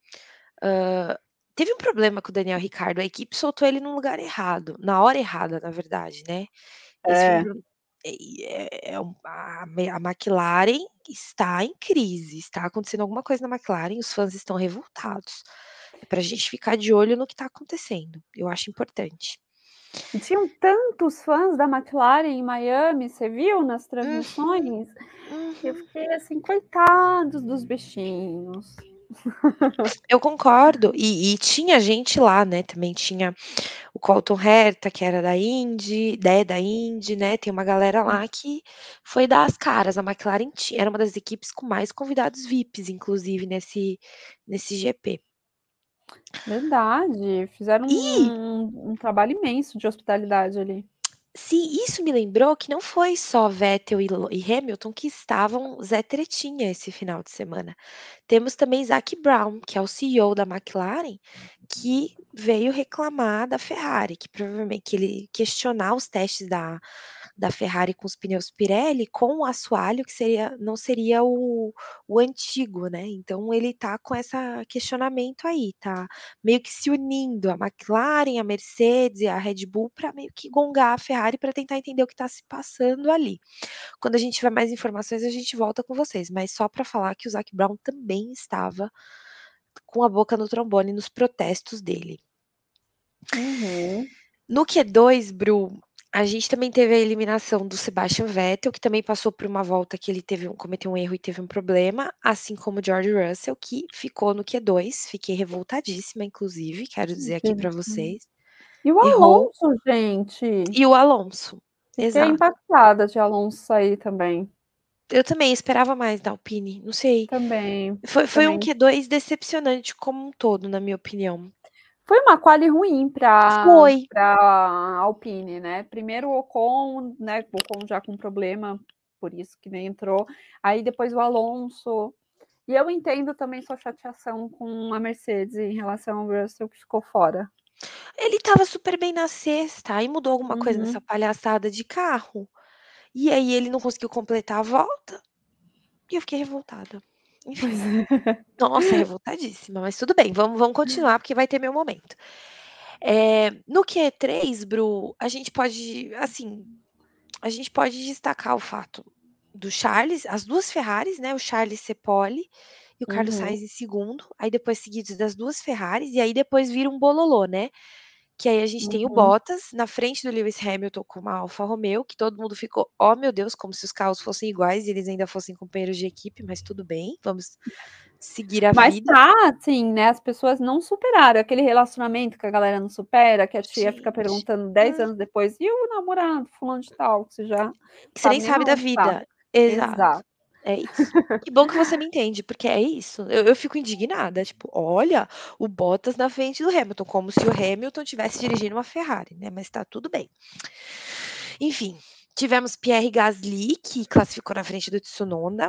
Uh, teve um problema com o Daniel Ricardo, a equipe soltou ele num lugar errado, na hora errada, na verdade, né?
É.
é, é a, a McLaren está em crise, está acontecendo alguma coisa na McLaren, os fãs estão revoltados. É para a gente ficar de olho no que está acontecendo. Eu acho importante.
Tinham tantos fãs da McLaren em Miami, você viu nas transmissões? Eu
Uhum.
fiquei assim, coitados dos bichinhos.
Eu concordo. E, e tinha gente lá, né? Também tinha o Colton Herta, que era da Indy, né, da Indy, né? Tem uma galera lá que foi dar as caras. A McLaren tinha, era uma das equipes com mais convidados VIPs, inclusive, nesse, nesse GP.
Verdade, fizeram
E-
um, um trabalho imenso de hospitalidade ali.
Sim, isso me lembrou que não foi só Vettel e, Lo- e Hamilton que estavam Zé Tretinha esse final de semana. Temos também Zac Brown, que é o CEO da McLaren, que veio reclamar da Ferrari, que provavelmente que ele questionar os testes da, da Ferrari com os pneus Pirelli com o assoalho, que seria, não seria o, o antigo, né? Então ele tá com esse questionamento aí, tá meio que se unindo a McLaren, a Mercedes e a Red Bull para meio que gongar a Ferrari para tentar entender o que está se passando ali. Quando a gente tiver mais informações, a gente volta com vocês, mas só para falar que o Zac Brown também estava com a boca no trombone nos protestos dele.
Uhum.
No Q2, Bru, a gente também teve a eliminação do Sebastian Vettel, que também passou por uma volta que ele teve um, cometeu um erro e teve um problema, assim como o George Russell, que ficou no Q2. Fiquei revoltadíssima, inclusive, quero dizer aqui para vocês.
E o
Errou.
Alonso, gente?
E o Alonso.
Fiquei
Exato.
impactada de Alonso sair também.
Eu também esperava mais da Alpine, não sei.
Também.
Foi, foi um
também.
Q2 decepcionante como um todo, na minha opinião.
Foi uma quali ruim para para Alpine, né? Primeiro o Ocon, né? O Ocon já com problema, por isso que nem entrou. Aí depois o Alonso. E eu entendo também sua chateação com a Mercedes em relação ao Russell que ficou fora.
Ele tava super bem na sexta, aí mudou alguma coisa
Uhum.
nessa palhaçada de carro. E aí ele não conseguiu completar a volta. E eu fiquei revoltada. Enfim. Nossa, revoltadíssima, mas tudo bem, vamos, vamos continuar, porque vai ter meu momento. É, no Q3, Bru, a gente pode, assim, a gente pode destacar o fato do Charles, as duas Ferraris, né? O Charles Cepoli e o Carlos
Uhum.
Sainz em segundo, aí depois seguidos das duas Ferraris, e aí depois vira um bololô, né? Que aí a gente tem o
Uhum.
Bottas na frente do Lewis Hamilton com uma Alfa Romeo, que todo mundo ficou, oh meu Deus, como se os carros fossem iguais e eles ainda fossem companheiros de equipe, mas tudo bem, vamos seguir a
Mas
vida.
tá, assim, né? As pessoas não superaram aquele relacionamento que a galera não supera, que a tia fica
Gente,
perguntando 10
hum.
anos depois, e o namorado, fulano de tal, que você já
Que você nem
sabe
da
tá.
vida. Exato.
Exato.
É isso. Que bom que você me entende, porque é isso. Eu, eu fico indignada. Tipo, olha, o Bottas na frente do Hamilton, como se o Hamilton tivesse dirigindo uma Ferrari, né? Mas tá tudo bem. Enfim, tivemos Pierre Gasly, que classificou na frente do Tsunoda,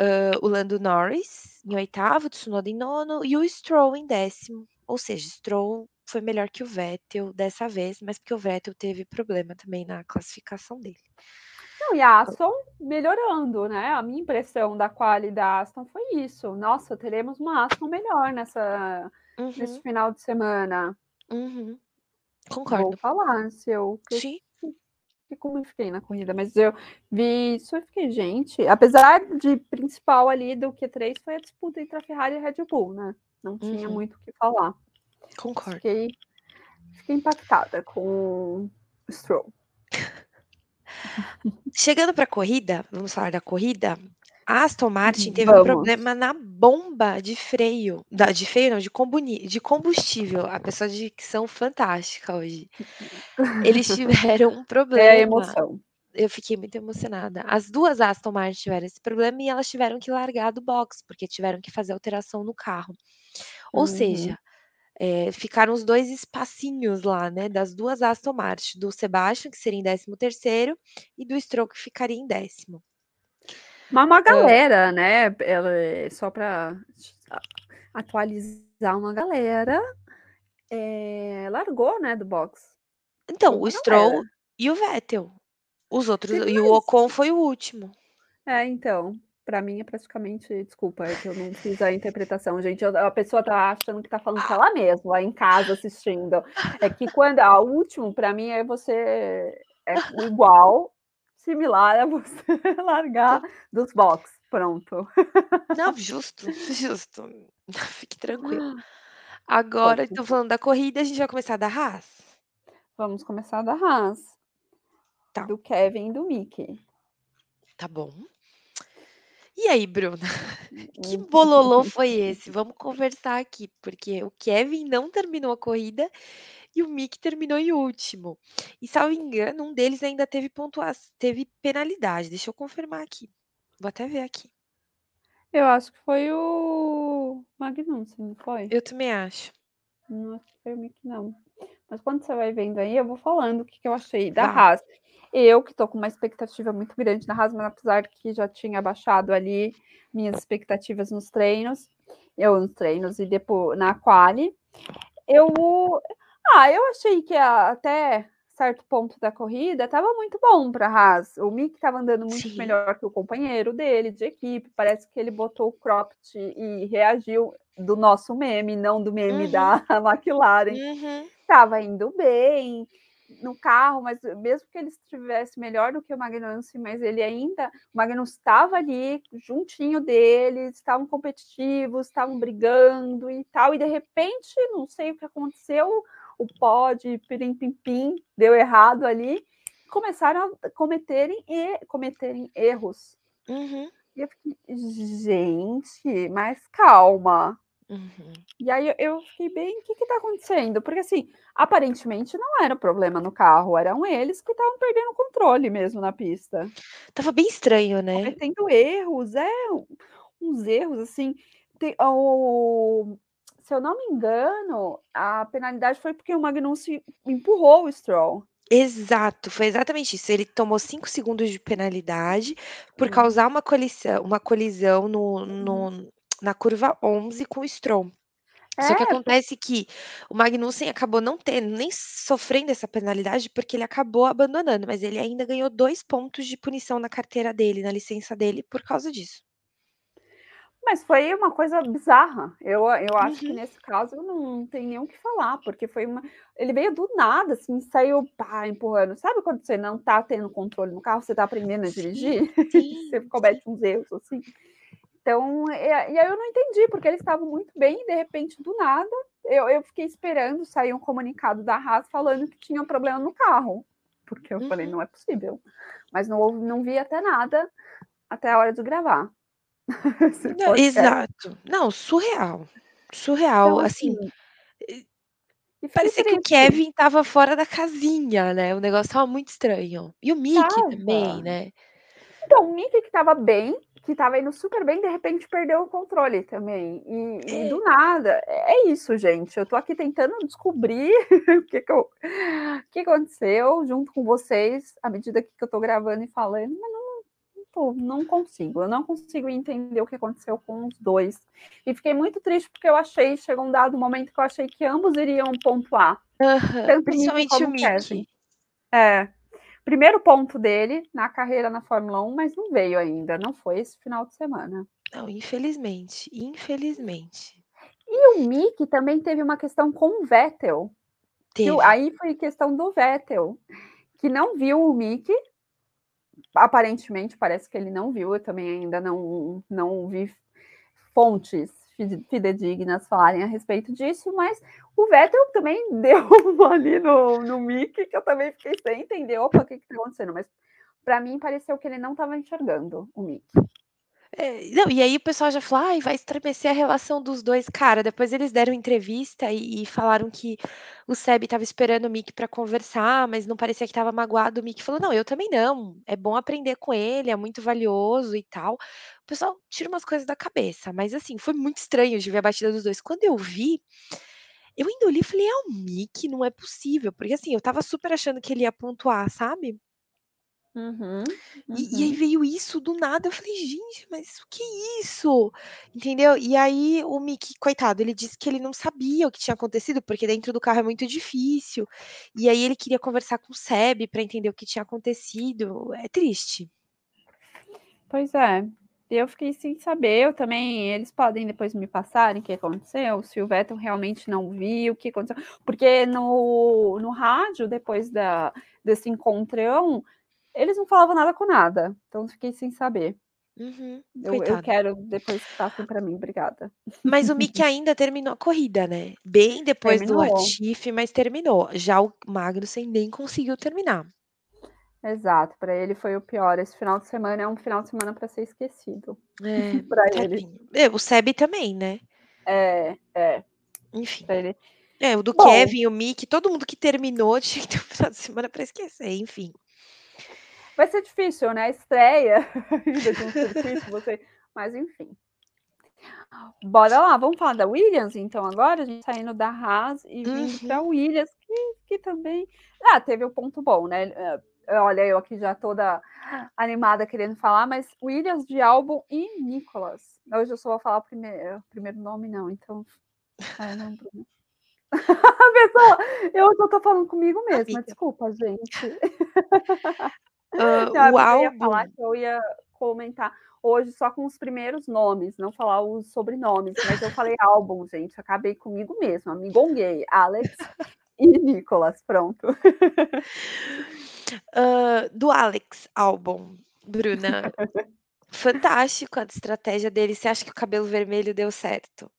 uh, o Lando Norris em oitavo, Tsunoda em nono e o Stroll em décimo. Ou seja, Stroll foi melhor que o Vettel dessa vez, mas porque o Vettel teve problema também na classificação dele.
Não, e a Aston melhorando, né? A minha impressão da quali da Aston foi isso. Nossa, teremos uma Aston melhor nessa,
Uhum,
nesse final de semana.
uhum.
Vou
Concordo.
falar, se eu
Sim.
que como eu fiquei na corrida, mas eu vi isso e fiquei, gente, apesar de principal ali do Q3 foi a disputa entre a Ferrari e a Red Bull, né? Não tinha
Uhum.
muito o que falar.
Concordo.
Fiquei, fiquei impactada com o Stroll.
Chegando para a corrida, vamos falar da corrida. A Aston Martin teve um
Vamos.
problema na bomba de freio, da, de freio não, de, de combustível. A pessoa de dicção fantástica hoje. Eles tiveram um
É a
problema.
emoção.
Eu fiquei muito emocionada. As duas Aston Martin tiveram esse problema e elas tiveram que largar do box, porque tiveram que fazer alteração no carro. Ou
Uhum.
seja, é, ficaram os dois espacinhos lá, né? Das duas Aston Martin, do Sebastian, que seria em 13 terceiro, e do Stroll, que ficaria em décimo.
Mas uma galera, né? Ela, só para atualizar uma galera, é, largou, né, do box.
Então, o Stroll e o Vettel. Os outros,
Teve
e o. Ocon foi o último.
É, então, para mim é praticamente, desculpa, é que eu não fiz a interpretação, gente. eu- a pessoa tá achando que tá falando com ela mesma, lá em casa assistindo. É que quando a último, para mim, é você é igual, similar a você largar dos box. Pronto.
Não, justo, justo. Fique tranquilo. Agora, então, falando da corrida, a gente vai começar da Haas.
Vamos começar da Haas.
Tá.
Do Kevin e do Mickey.
Tá bom. E aí, Bruna? Que
Hum.
bololô foi esse? Vamos conversar aqui, porque o Kevin não terminou a corrida e o Mick terminou em último. E, salvo engano, um deles ainda teve pontuação, teve penalidade. Deixa eu confirmar aqui. Vou até ver aqui.
Eu acho que foi o Magnussen, não foi?
Eu também acho.
Não acho que foi o Mick, não. Mas quando você vai vendo aí, eu vou falando o que, que eu achei da
Vai.
Haas. Eu que tô com uma expectativa muito grande na Haas, mas apesar que já tinha baixado ali minhas expectativas nos treinos, eu nos treinos e depois na quali, eu ah, eu achei que a- até certo ponto da corrida estava muito bom para a Haas. O Mick estava andando muito
Sim.
melhor que o companheiro dele de equipe. Parece que ele botou o cropped e reagiu do nosso meme, não do meme
Uhum.
da McLaren
Uhum.
estava indo bem no carro, mas mesmo que ele estivesse melhor do que o Magnussen, mas ele ainda, o Magnussen estava ali juntinho deles, estavam competitivos, estavam brigando e tal, e de repente, não sei o que aconteceu, o pod, pirim pim pim, deu errado ali, começaram a cometerem, e, cometerem erros.
Uhum.
E eu fiquei, gente, mas calma,
Uhum.
e aí eu- fiquei bem, o que que tá acontecendo? Porque assim, aparentemente não era problema no carro, eram eles que estavam perdendo o controle mesmo na pista.
Tava bem estranho, né?
Cometendo erros, é, uns erros assim. Tem, o, se eu não me engano, a penalidade foi porque o Magnussen empurrou o Stroll.
Exato, foi exatamente isso. Ele tomou 5 segundos de penalidade por
Hum.
causar uma colisão, uma colisão no, no- na curva 11 com o Stroll. Só que
É,
acontece que o Magnussen acabou não tendo, nem sofrendo essa penalidade, porque ele acabou abandonando, mas ele ainda ganhou dois pontos de punição na carteira dele, na licença dele, por causa disso.
Mas foi uma coisa bizarra. Eu, eu acho que
Uhum.
nesse caso não tem nem o que falar, porque foi uma. Ele veio do nada, assim, saiu pá, empurrando. Sabe quando você não tá tendo controle no carro, você tá aprendendo a
Sim,
dirigir?
sim,
você comete uns erros, assim. Então, e, e aí eu não entendi, porque eles estavam muito bem, e de repente, do nada, eu, eu fiquei esperando sair um comunicado da Haas falando que tinha um problema no carro. Porque eu falei,
Uhum.
não é possível. Mas não, não vi até nada até a hora de gravar.
Não,
sério.
exato. Não, surreal. Surreal.
Então,
assim,
assim,
e- parecia que o. Kevin tava fora da casinha, né? O negócio tava muito estranho. E o Mickey também,
Tava.
né?
Então, o Mickey que estava bem, que estava indo super bem, de repente perdeu o controle também. E, e
É.
do nada, é isso, gente. Eu tô aqui tentando descobrir o que, que, eu, que aconteceu junto com vocês, à medida que eu tô gravando e falando, mas não, não, tô- não consigo. Eu não consigo entender o que aconteceu com os dois. E fiquei muito triste porque eu achei, chegou um dado momento que eu achei que ambos iriam pontuar.
Principalmente o Mickey.
É. Primeiro ponto dele na carreira na Fórmula 1, mas não veio ainda, não foi esse final de semana.
Não, infelizmente. Infelizmente.
E o Mick também teve uma questão com o Vettel. que
Teve.
o- aí foi questão do Vettel, que não viu o Mick. Aparentemente, parece que ele não viu. Eu também ainda não, não vi fontes fidedignas falarem a respeito disso, mas o Vettel também deu uma ali no, no Mick, que eu também fiquei sem entender. Opa, o que está acontecendo? Mas para mim pareceu que ele não estava enxergando o Mick.
É, não, e aí o pessoal já falou, ai, vai estremecer a relação dos dois. Cara, depois eles deram entrevista e, e falaram que o Seb estava esperando o Mick para conversar, mas não parecia que estava magoado. O Mick falou, não, eu também não. É bom aprender com ele, é muito valioso e tal. Pessoal tira umas coisas da cabeça, mas assim, foi muito estranho de ver a batida dos dois. Quando eu vi, eu ainda olhei e falei, é o Mick, não é possível. Porque assim, eu tava super achando que ele ia pontuar, sabe?
Uhum,
E e aí
uhum.
veio isso do nada, eu falei: "Gente, mas o que é isso?", entendeu. E aí o Mickey, coitado, ele disse que ele não sabia o que tinha acontecido, porque dentro do carro é muito difícil, e aí ele queria conversar com o Seb pra entender o que tinha acontecido, é triste.
Pois é, eu fiquei sem saber, eu também eles podem depois me passarem o que aconteceu, se o Vettel realmente não viu, o que aconteceu, porque no no rádio depois da desse encontrão, eles não falavam nada com nada, então fiquei sem saber.
Uhum,
Eu eu quero depois que passem pra mim, obrigada.
Mas o Mickey ainda terminou a corrida, né, bem depois do
Terminou.
Latifi, mas terminou, já o Magnussen nem conseguiu terminar.
Exato, pra ele foi o pior, esse final de semana é um final de semana pra ser esquecido,
É,
pra ele.
tadinho. É, o Seb também, né.
É, é,
Enfim.
ele
É, o do
bom
Kevin, o Mickey, todo mundo que terminou tinha que ter um final de semana pra esquecer, enfim.
Vai ser difícil, né, estreia ainda de um circuito, você mas enfim. Bora lá, vamos falar da Williams então agora? A gente saindo da Haas e vindo
Uhum.
Williams, que que também ah, teve o ponto bom, né, hã, olha eu aqui já toda animada querendo falar, mas Williams de Albon e Nicolas. Hoje eu só vou falar o primeiro primeiro nome não, então ai não Bruna. A pessoa eu só tô falando comigo mesma, desculpa gente. Não, é
o
porque eu ia falar que eu ia comentar hoje só com os primeiros nomes, não falar os sobrenomes, mas eu falei Albon gente, acabei comigo mesma, me gonguei, Alex e Nicolas, pronto.
Do Alex Albon, Bruna, fantástico a estratégia dele, você acha que o cabelo vermelho deu certo?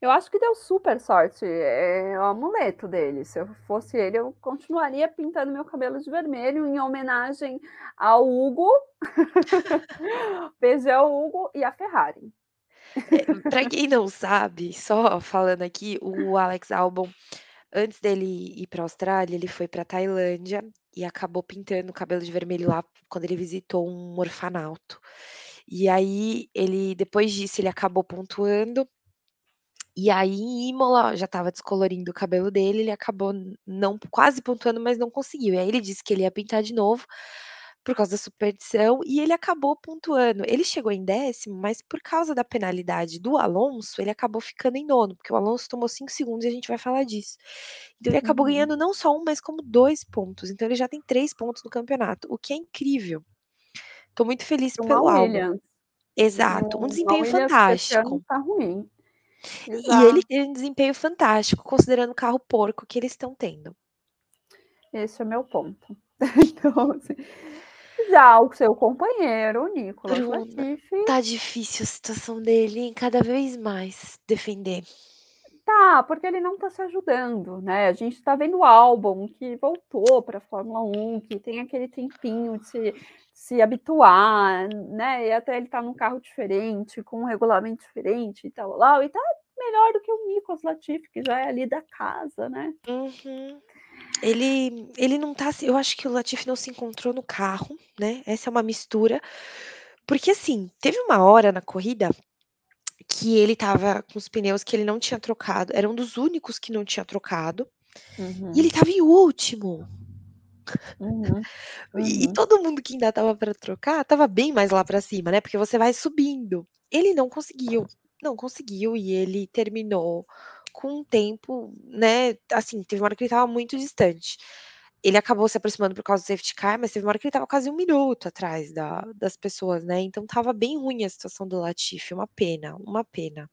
Eu acho que deu super sorte, é o amuleto dele, se eu fosse ele eu continuaria pintando meu cabelo de vermelho em homenagem ao Hugo, beijão Hugo e a Ferrari.
É, pra quem não sabe, só falando aqui, o Alex Albon, antes dele ir pra Austrália, ele foi pra Tailândia e acabou pintando o cabelo de vermelho lá quando ele visitou um orfanato. E aí ele depois disso ele acabou pontuando e aí em Imola já estava descolorindo o cabelo dele, ele acabou não quase pontuando, mas não conseguiu. E aí ele disse que ele ia pintar de novo, por causa da superstição, e ele acabou pontuando. Ele chegou em 10º, mas por causa da penalidade do Alonso, ele acabou ficando em 9º, porque o Alonso tomou 5 segundos e a gente vai falar disso. Então ele acabou
Uhum.
ganhando não só 1, mas como 2 pontos, então ele já tem 3 pontos no campeonato, o que é incrível. Tô muito feliz pelo.
Williams.
Exato, um
Uma
desempenho fantástico.
tá ruim.
E ele teve um desempenho fantástico, considerando o carro porco que eles estão tendo.
Esse é o meu ponto. Então assim, já o seu companheiro, o Nicolas
Bruna,
Latifi
tá difícil a situação dele, hein, cada vez mais defender.
Tá, porque ele não tá se ajudando, né, a gente tá vendo o Albon que voltou pra Fórmula 1, que tem aquele tempinho de se se habituar, né, e até ele tá num carro diferente, com um regulamento diferente e tal-tal-lau, e tá melhor do que o Nicolas Latifi, que já é ali da casa, né.
Uhum. Ele ele não tá eu acho que o Latifi não se encontrou no carro, né, essa é uma mistura, porque assim, teve uma hora na corrida que ele estava com os pneus que ele não tinha trocado, era um dos únicos que não tinha trocado, e ele
Uhum.
estava em último.
Uhum,
E e
uhum.
todo mundo que ainda estava pra trocar, estava bem mais lá pra cima, né, porque você vai subindo. Ele não conseguiu, não conseguiu e ele terminou com um tempo, né, assim, teve uma hora que ele estava muito distante. Ele acabou se aproximando por causa do safety car, mas teve uma hora que ele estava quase 1 minuto atrás da das pessoas, né, então estava bem ruim a situação do Latifi, uma pena, uma pena.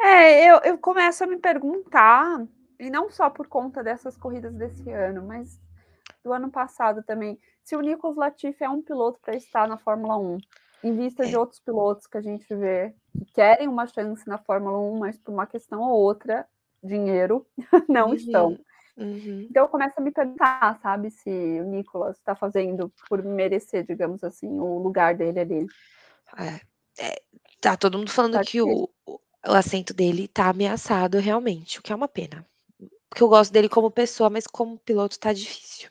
É, eu eu começo a me perguntar, e não só por conta dessas corridas desse ano, mas do ano passado também, se o Nicolas Latifi é um piloto pra estar na Fórmula 1, em vista de
É.
outros pilotos que a gente vê, que querem uma chance na Fórmula 1, mas por uma questão ou outra, dinheiro, não
Uhum,
estão.
uhum.
Então eu começo a me perguntar, sabe, se o Nicolas tá fazendo por merecer, digamos assim, o lugar dele ali.
É, é, tá todo mundo falando
Tá
que o o assento dele tá ameaçado realmente, o que é uma pena, porque eu gosto dele como pessoa, mas como piloto tá difícil.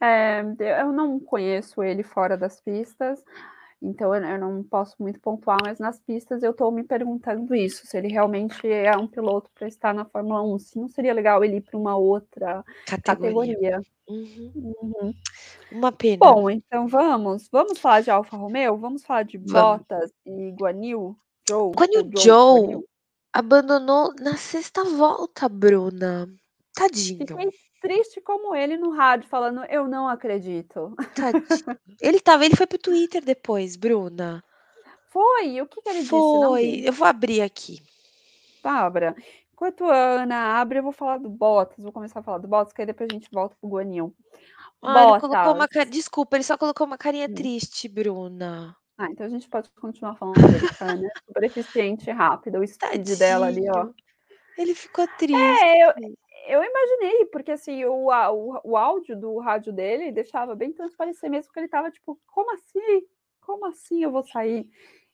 É, eu não conheço ele fora das pistas, Então eu, não posso muito pontuar, mas nas pistas eu estou me perguntando isso, se ele realmente é um piloto para estar na Fórmula 1, se não seria legal ele ir para uma outra
Categoria.
categoria.
Uhum.
Uhum.
Uma pena.
Bom, então vamos, vamos falar de Alfa Romeo, vamos falar de
Vamos.
Bottas e Guanil, Joe,
o
Joe,
Joe
Guanil.
abandonou na sexta volta, Bruna. Tadinho,
Fiquei triste como ele no rádio falando, eu não acredito.
tadinho. Ele tava, ele foi pro Twitter depois, Bruna.
Foi, o que, que ele disse? Não
Foi. Eu vou abrir aqui.
Bárbara, enquanto a Ana abre, eu vou falar do Bottas, vou começar a falar do Bottas, que aí depois a gente volta pro Guanil.
Ah, ele colocou uma cara. Desculpa, ele só colocou uma carinha
Hum.
triste, Bruna.
Ah, então a gente pode continuar falando dele, que a Ana é super eficiente rápida, o speed dela ali, ó.
Ele ficou triste.
É, eu, eu imaginei, porque assim, o, o, o áudio do rádio dele deixava bem transparecer mesmo, que ele tava tipo, como assim? Como assim eu vou sair?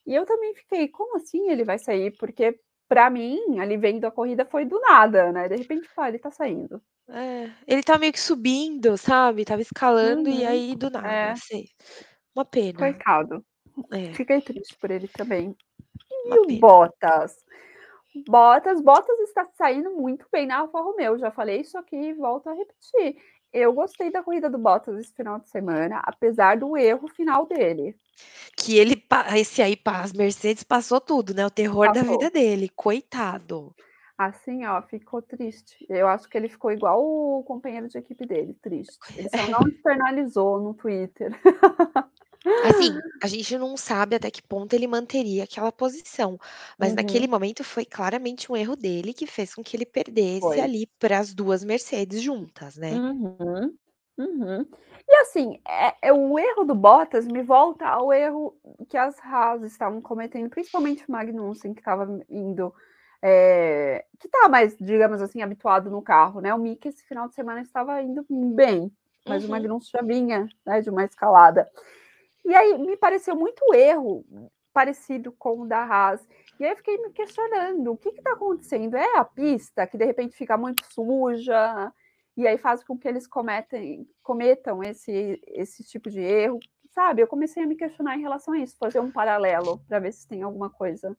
E eu também fiquei, como assim ele vai sair? Porque pra mim, ali vendo a corrida foi do nada, né? De repente, pá, ele tá saindo.
É, ele tá meio que subindo, sabe? Tava escalando e
Uhum,
aí do nada,
é.
sei. Uma pena.
Coitado.
É,
Fiquei triste por ele também. E
uma
o
pena.
Bottas? Bottas, Bottas está saindo muito bem na Alfa Romeo. Já falei isso aqui e volto a repetir. Eu gostei da corrida do Bottas esse final de semana, apesar do erro final dele.
Que ele, esse aí, as Mercedes passou tudo, né? O terror da
Passou.
vida dele. Coitado.
Assim, ó, ficou triste. Eu acho que ele ficou igual o companheiro de equipe dele, triste. Ele só não externalizou no Twitter.
Assim, a gente não sabe até que ponto ele manteria aquela posição, mas naquele
Uhum,
momento foi claramente um erro dele que fez com que ele perdesse
foi.
ali para as duas Mercedes juntas, né?
Uhum, uhum. E assim, é, é o erro do Bottas me volta ao erro que as Haas estavam cometendo, principalmente o Magnussen, que estava indo, é, que estava mais, digamos assim, habituado no carro, né? O Mick esse final de semana estava indo bem, mas o
Uhum.
Magnussen já vinha, né, de uma escalada. E aí me pareceu muito erro parecido com o da Haas. E aí eu fiquei me questionando, o que está acontecendo? É a pista que de repente fica muito suja e aí faz com que eles cometem, cometam esse, esse tipo de erro? Sabe, eu comecei a me questionar em relação a isso, fazer um paralelo para ver se tem alguma coisa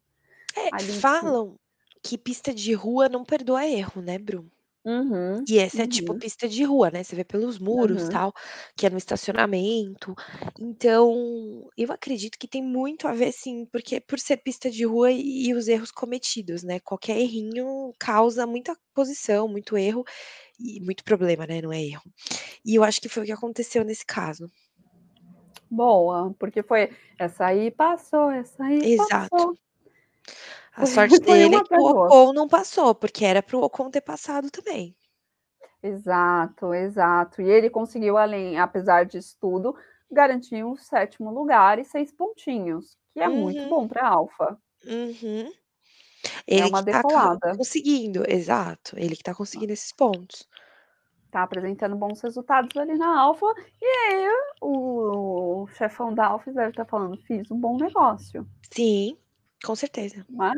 É, falam que pista de rua não perdoa erro, né, Bru?
Uhum,
E essa é tipo
uhum,
pista de rua, né? Você vê pelos muros,
uhum.
tal, que é no estacionamento. Então, eu acredito que tem muito a ver, sim, porque por ser pista de rua e, e os erros cometidos, né? Qualquer errinho causa muita posição, muito erro e muito problema, né? Não é erro. E eu acho que foi o que aconteceu nesse caso.
Boa, porque foi essa aí passou, essa aí
Exato.
passou.
A sorte dele é
uma
que o. Ocon não passou, porque era pro Ocon ter passado também.
Exato, exato. E ele conseguiu, além, apesar disso tudo, garantir um sétimo lugar e seis pontinhos, que é muito
Uhum,
bom para a Alfa.
uhum.
É
Ele
uma
que tá
decolada.
conseguindo, exato. Ele que tá conseguindo esses pontos.
Tá apresentando bons resultados ali na Alfa. E aí o chefão da Alfa deve estar falando, fiz um bom negócio.
Sim, com certeza.
Mas...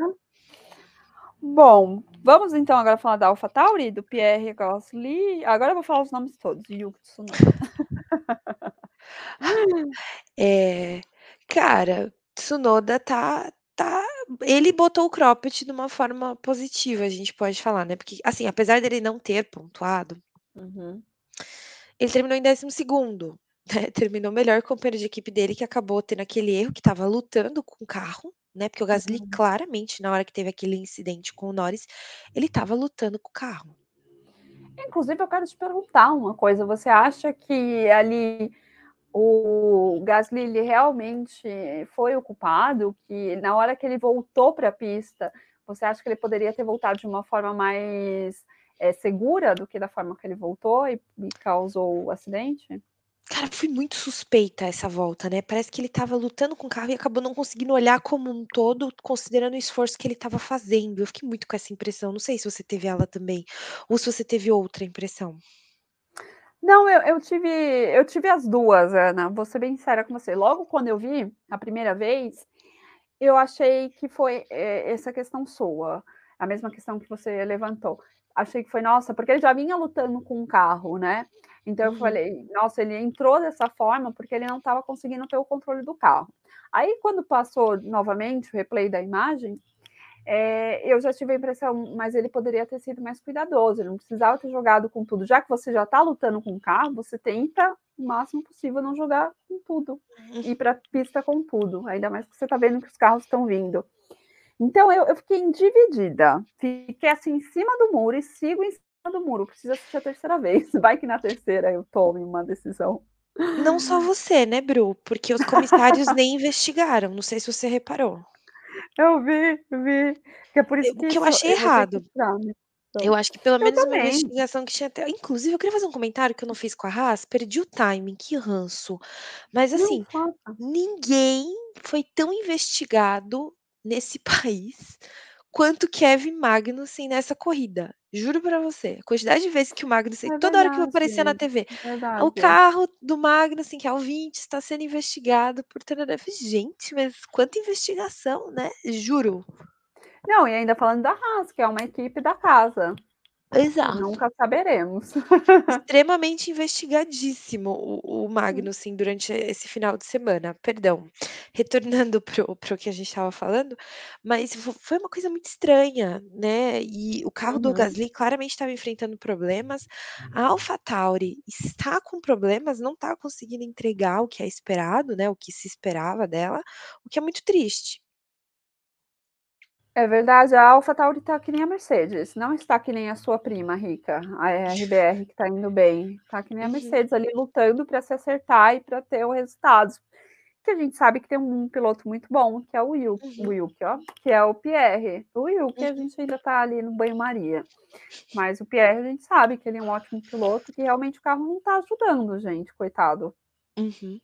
Bom, vamos então agora falar da Alfa Tauri, do Pierre Gasly. Agora eu vou falar os nomes todos. Yuki Tsunoda.
É, cara, Tsunoda tá, tá. Ele botou o cropped de uma forma positiva, a gente pode falar, né? Porque, assim, apesar dele não ter pontuado,
Uhum.
ele terminou em 12 segundo, né? Terminou melhor que o companheiro de equipe dele, que acabou tendo aquele erro, que tava lutando com o carro, né? Porque o Gasly,
Uhum.
claramente, na hora que teve aquele incidente com o Norris, ele tava lutando com o carro.
Inclusive, eu quero te perguntar uma coisa. Você acha que ali o Gasly ele realmente foi o culpado? Que na hora que ele voltou para a pista, você acha que ele poderia ter voltado de uma forma mais é, segura do que da forma que ele voltou e, e causou o acidente?
Cara, foi muito suspeita essa volta, né? Parece que ele estava lutando com o carro e acabou não conseguindo olhar como um todo, considerando o esforço que ele estava fazendo. Eu fiquei muito com essa impressão. Não sei se você teve ela também, ou se você teve outra impressão.
Não, eu, eu tive eu tive as duas, Ana. Vou ser bem séria com você. Logo quando eu vi a primeira vez, eu achei que foi é, essa questão sua, a mesma questão que você levantou. Achei que foi, nossa, porque ele já vinha lutando com o carro, né? Então eu
Uhum.
falei: "Nossa, ele entrou dessa forma, porque ele não estava conseguindo ter o controle do carro". Aí quando passou novamente o replay da imagem, eh, eu já tive a impressão, mas ele poderia ter sido mais cuidadoso, ele não precisava ter jogado com tudo. Já que você já está lutando com o carro, você tenta o máximo possível não jogar com tudo, ir para a pista com tudo, ainda mais que você está vendo que os carros estão vindo. Então eu eu fiquei dividida, fiquei, assim, em cima do muro e sigo em do muro, preciso assistir a terceira vez, vai que na terceira eu tome uma decisão.
Não só você, né, Bru, porque os comissários nem investigaram, não sei se você reparou.
Eu vi, vi, que é por isso
Eu
que
que eu achei
eu que
errado.
né.
Eu acho que pelo
Eu
menos uma investigação que tinha até inclusive eu queria fazer um comentário que eu não fiz com a Haas, perdi o timing, que ranço. Mas
Não,
assim,
faça.
ninguém foi tão investigado nesse país quanto Kevin Magnussen nessa corrida, juro pra você, a quantidade de vezes que o Magnussen
É
toda hora que aparecia na TV,
é
o
verdade.
carro do Magnussen, que é o 20, está sendo investigado por falei: "Gente, mas quanta investigação, né", juro.
Não, e ainda falando da Haas, que é uma equipe da casa.
Exato.
Nunca saberemos.
Extremamente investigadíssimo o o
Hum.
Magnussen durante esse final de semana. Perdão, retornando para o que a gente estava falando, mas fo foi uma coisa muito estranha, né, e o carro do
Uhum.
Gasly claramente estava enfrentando problemas, a AlphaTauri está com problemas, não está conseguindo entregar o que é esperado, né, o que se esperava dela, o que é muito triste.
É verdade, a AlphaTauri tá que nem a Mercedes, não está que nem a sua prima rica, a RBR que tá indo bem, tá que nem a. Mercedes ali lutando para se acertar e para ter o resultados. Que a gente sabe que tem um piloto muito bom, que é o
Uhum.
Wilk, ó, que é o Pierre. O Wilk a
Uhum.
gente ainda tá ali no banho-maria, mas o Pierre a gente sabe que ele é um ótimo piloto, que realmente o carro não tá ajudando gente, coitado.
Uhum.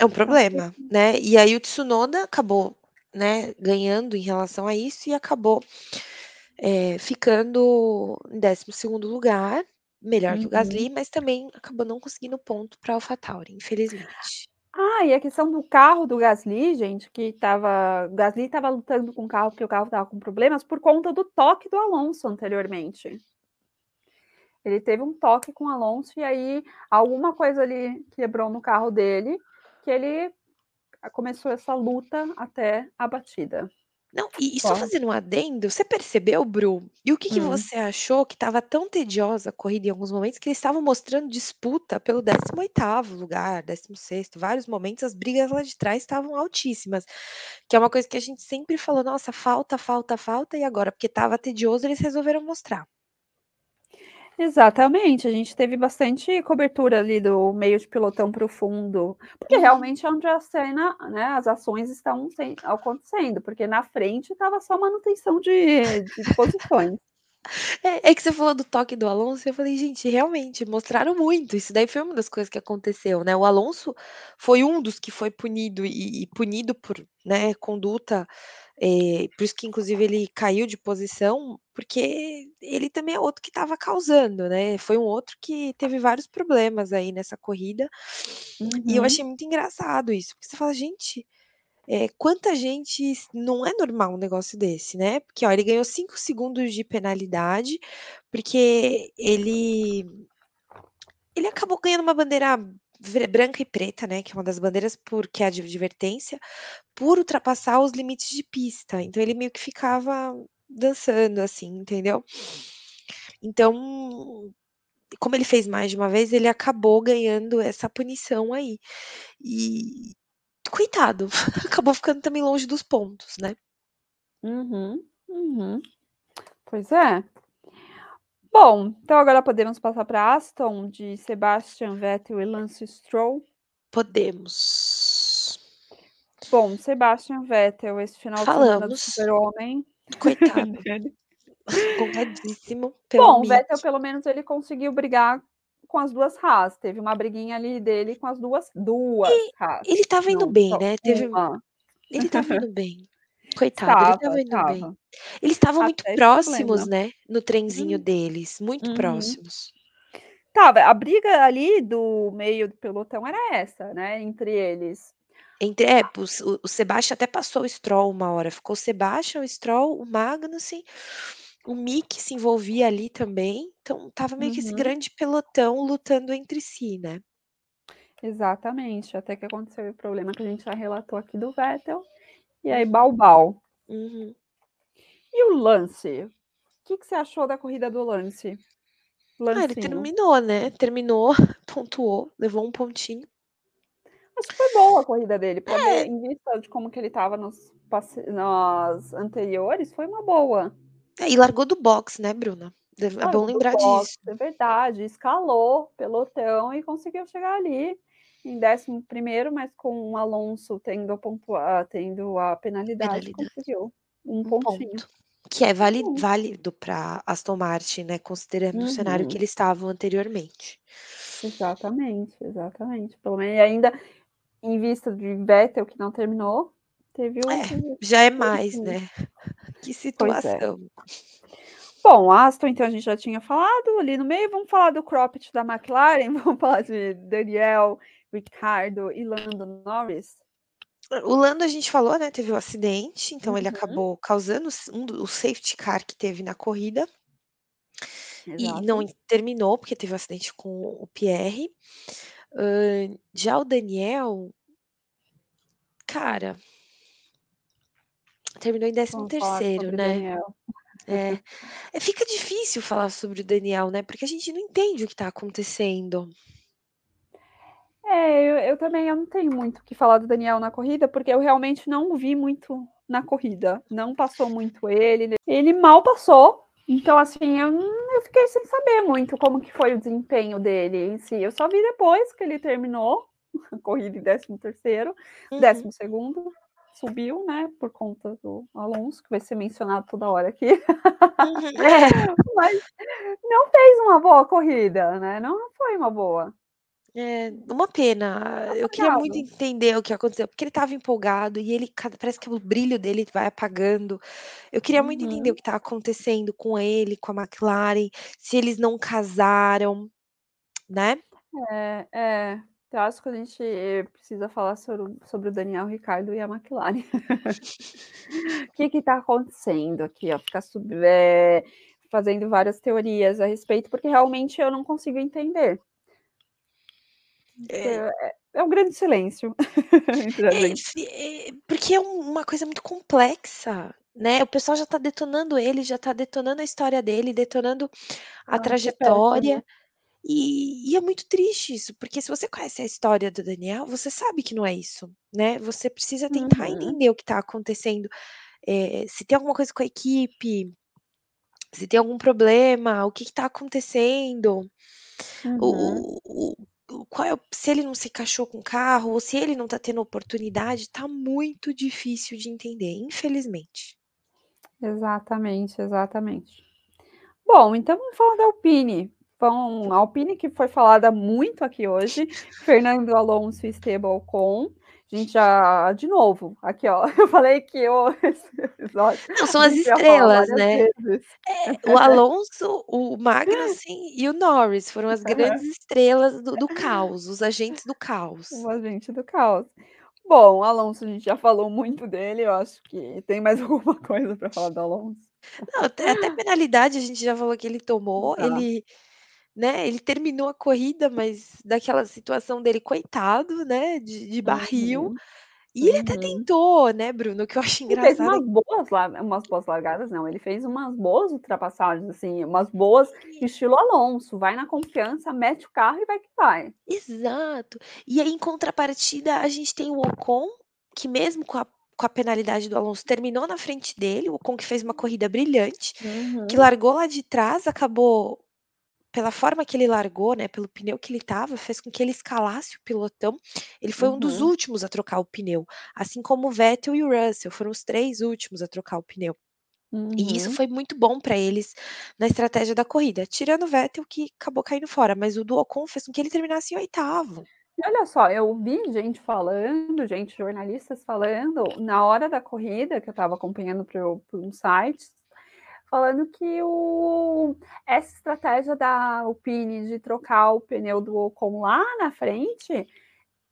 É um
Então
problema,
assim
né, e aí o Tsunoda acabou, né, ganhando em relação a isso e acabou, eh, ficando em 12º lugar, melhor que o
Uhum.
Gasly, mas também acabou não conseguindo ponto pra AlphaTauri, infelizmente.
Ah, e a questão do carro do Gasly, gente, que estava o Gasly estava lutando com o carro, porque o carro estava com problemas, por conta do toque do Alonso anteriormente. Ele teve um toque com o Alonso e aí alguma coisa ali quebrou no carro dele, que ele começou essa luta até a batida.
Não, e e só fazendo um adendo, você percebeu, Bru, e o que que
Hum.
você achou que estava tão tediosa a corrida em alguns momentos, que eles estavam mostrando disputa pelo 18º lugar, 16º, vários momentos as brigas lá de trás estavam altíssimas, que é uma coisa que a gente sempre falou: "Nossa, falta, falta, falta", e agora, porque estava tedioso, eles resolveram mostrar.
Exatamente, a gente teve bastante cobertura ali do meio de pelotão para o fundo, porque
Uhum.
realmente é onde a cena, né, as ações estão acontecendo, porque na frente estava só manutenção de de posições.
É é que você falou do toque do Alonso, eu falei: "Gente, realmente, mostraram muito", isso daí foi uma das coisas que aconteceu, né, o Alonso foi um dos que foi punido e e punido por, né, conduta, eh, por isso que inclusive ele caiu de posição, porque ele também é outro que estava causando, né, foi um outro que teve vários problemas aí nessa corrida, e eu
Uhum.
achei muito engraçado isso, porque você fala: "Gente, eh, quanta gente não é normal um negócio desse, né", porque, ó, ele ganhou 5 segundos de penalidade, porque ele ele acabou ganhando uma bandeira branca e preta, né, que é uma das bandeiras por que é a de advertência, por ultrapassar os limites de pista, então ele meio que ficava dançando, assim, entendeu. Então, como ele fez mais de uma vez, ele acabou ganhando essa punição aí. E, coitado, acabou ficando também longe dos pontos, né.
Uhum, uhum. Pois é. Bom, então agora podemos passar pra Aston, de Sebastian Vettel e Lance Stroll?
Podemos.
Bom, Sebastian Vettel, esse final de semana do
Falamos.
super-homem
Coitado. pelo
Bom, o Vettel pelo menos ele conseguiu brigar com as 2 Haas, teve uma briguinha ali dele com as 2 2
E
Haas,
ele estava indo
não
bem, né, teve
1.
ele estava indo bem, coitado, ele
Estava,
indo bem.
estava.
Eles estavam muito próximos, né, no trenzinho
Hum.
deles, muito
Uhum.
próximos.
Estava, a briga ali do meio do pelotão era essa, né, entre eles.
Entre é, o o Sebastian até passou o Stroll uma hora, ficou o Sebastian, o Stroll, o Magnussen O Mick se envolvia ali também, então estava meio que esse
Uhum.
grande pelotão lutando entre si, né.
Exatamente, até que aconteceu o problema que a gente já relatou aqui do Vettel, e aí
Uhum.
bau bau.
Uhum.
E o Lance? O que que você achou da corrida do Lance?
Ah, ele
Lancinho.
terminou, né, terminou, pontuou, levou 1 pontinho.
Acho que foi boa a corrida dele, pra ver
É.
em vista de como que ele estava nos passe nas anteriores, foi uma boa.
É, e largou do box, né, Bruna. É bom
Largou do
lembrar
box,
disso.
é verdade, escalou pelotão e conseguiu chegar ali em 11º, mas com o Alonso tendo a pontua tendo a penalidade,
Penalidade.
conseguiu 1
1
pontinho.
ponto. Que é vali válido pra Aston Martin, né, considerando o cenário que
Uhum.
eles estavam anteriormente.
Exatamente, exatamente. Pelo menos e ainda em vista de Vettel que não terminou, teve o
É, já é mais, né. Que
é.
situação.
Bom, Aston então a gente já tinha falado ali no meio, vamos falar do cropped da McLaren, vamos falar de Daniel, Ricciardo e Lando Norris?
O Lando a gente falou, né, teve o acidente, então ele
Uhum.
acabou causando um do o safety car que teve na corrida. E não
Exato.
terminou, porque teve o acidente com o Pierre. Hã, já o Daniel cara terminou em
Vamos falar
13º,
sobre
né. É. É, fica difícil falar sobre o Daniel, né, porque a gente não entende o que tá acontecendo.
É, eu eu também, eu não tenho muito o que falar do Daniel na corrida, porque eu realmente não vi muito na corrida, não passou muito ele, ele mal passou, então assim, eu eu fiquei sem saber muito como que foi o desempenho dele em si, eu só vi depois que ele terminou a corrida em 13º,
Uhum.
12º, subiu, né, por conta do Alonso, que vai ser mencionado toda hora aqui.
Uhum. É.
Mas não fez uma boa corrida, né, não não foi uma boa.
É, uma pena. Eu queria muito entender o que aconteceu, porque ele estava empolgado e ele parece que o brilho dele vai apagando. Eu queria muito entender o
Uhum.
que tá acontecendo com ele, com a McLaren, se eles não casaram, né.
É, é. Eu acho que a gente precisa falar sobre o sobre o Daniel Ricciardo e a McLaren. Que que tá acontecendo aqui, ó, ficar sub eh, fazendo várias teorias a respeito, porque realmente eu não consigo entender.
É.
é é um grande silêncio
É, eh, porque é um uma coisa muito complexa, né, o pessoal já tá detonando ele, já tá detonando a história dele, detonando a
péssimo.
trajetória, e e é muito triste isso, porque se você conhece a história do Daniel, você sabe que não é isso, né, você precisa tentar
Uhum.
entender o que tá acontecendo, eh, se tem alguma coisa com a equipe, se tem algum problema, o que que tá acontecendo,
Uhum.
o o qual é se ele não se encaixou com o carro ou se ele não tá tendo oportunidade, tá muito difícil de entender, infelizmente.
Exatamente, exatamente. Bom, então vamos falar da Alpine. A Alpine que foi falada muito aqui hoje, Fernando Alonso e Esteban Ocon, a gente já de novo, aqui ó, eu falei que eu episódio
Não, são as estrelas, né. É, o Alonso, o Magnussen e o Norris foram as grandes estrelas do do caos, os agentes do caos.
O agente do caos. Bom, o Alonso a gente já falou muito dele, eu acho que tem mais alguma coisa pra falar do Alonso?
Não, até até penalidade a gente já falou que ele tomou,
Já.
ele, né, ele terminou a corrida, mas daquela situação dele coitado, né, de de barril,
Uhum,
e ele até
uhum.
tentou, né, Bruno, que eu acho
Ele fez
engraçado
umas boas umas boas largadas não, ele fez umas boas ultrapassagens, assim, umas boas estilo Alonso, vai na confiança, mete o carro e vai que vai.
Exato. E aí em contrapartida a gente tem o Ocon, que mesmo com a com a penalidade do Alonso terminou na frente dele, o Ocon que fez uma corrida brilhante, que
Uhum.
largou lá de trás, acabou pela forma que ele largou, né, pelo pneu que ele estava, fez com que ele escalasse o pelotão, ele foi um dos
Uhum.
últimos a trocar o pneu, assim como o Vettel e o Russell, foram os 3 últimos a trocar o pneu. E isso
Uhum.
foi muito bom pra eles na estratégia da corrida, tirando o Vettel que acabou caindo fora, mas o do Ocon fez com que ele terminasse em 8º.
E olha só, eu vi gente falando, gente jornalistas falando, na hora da corrida, que eu estava acompanhando por por um site, falando que o essa estratégia da Alpine de trocar o pneu do Ocon lá na frente,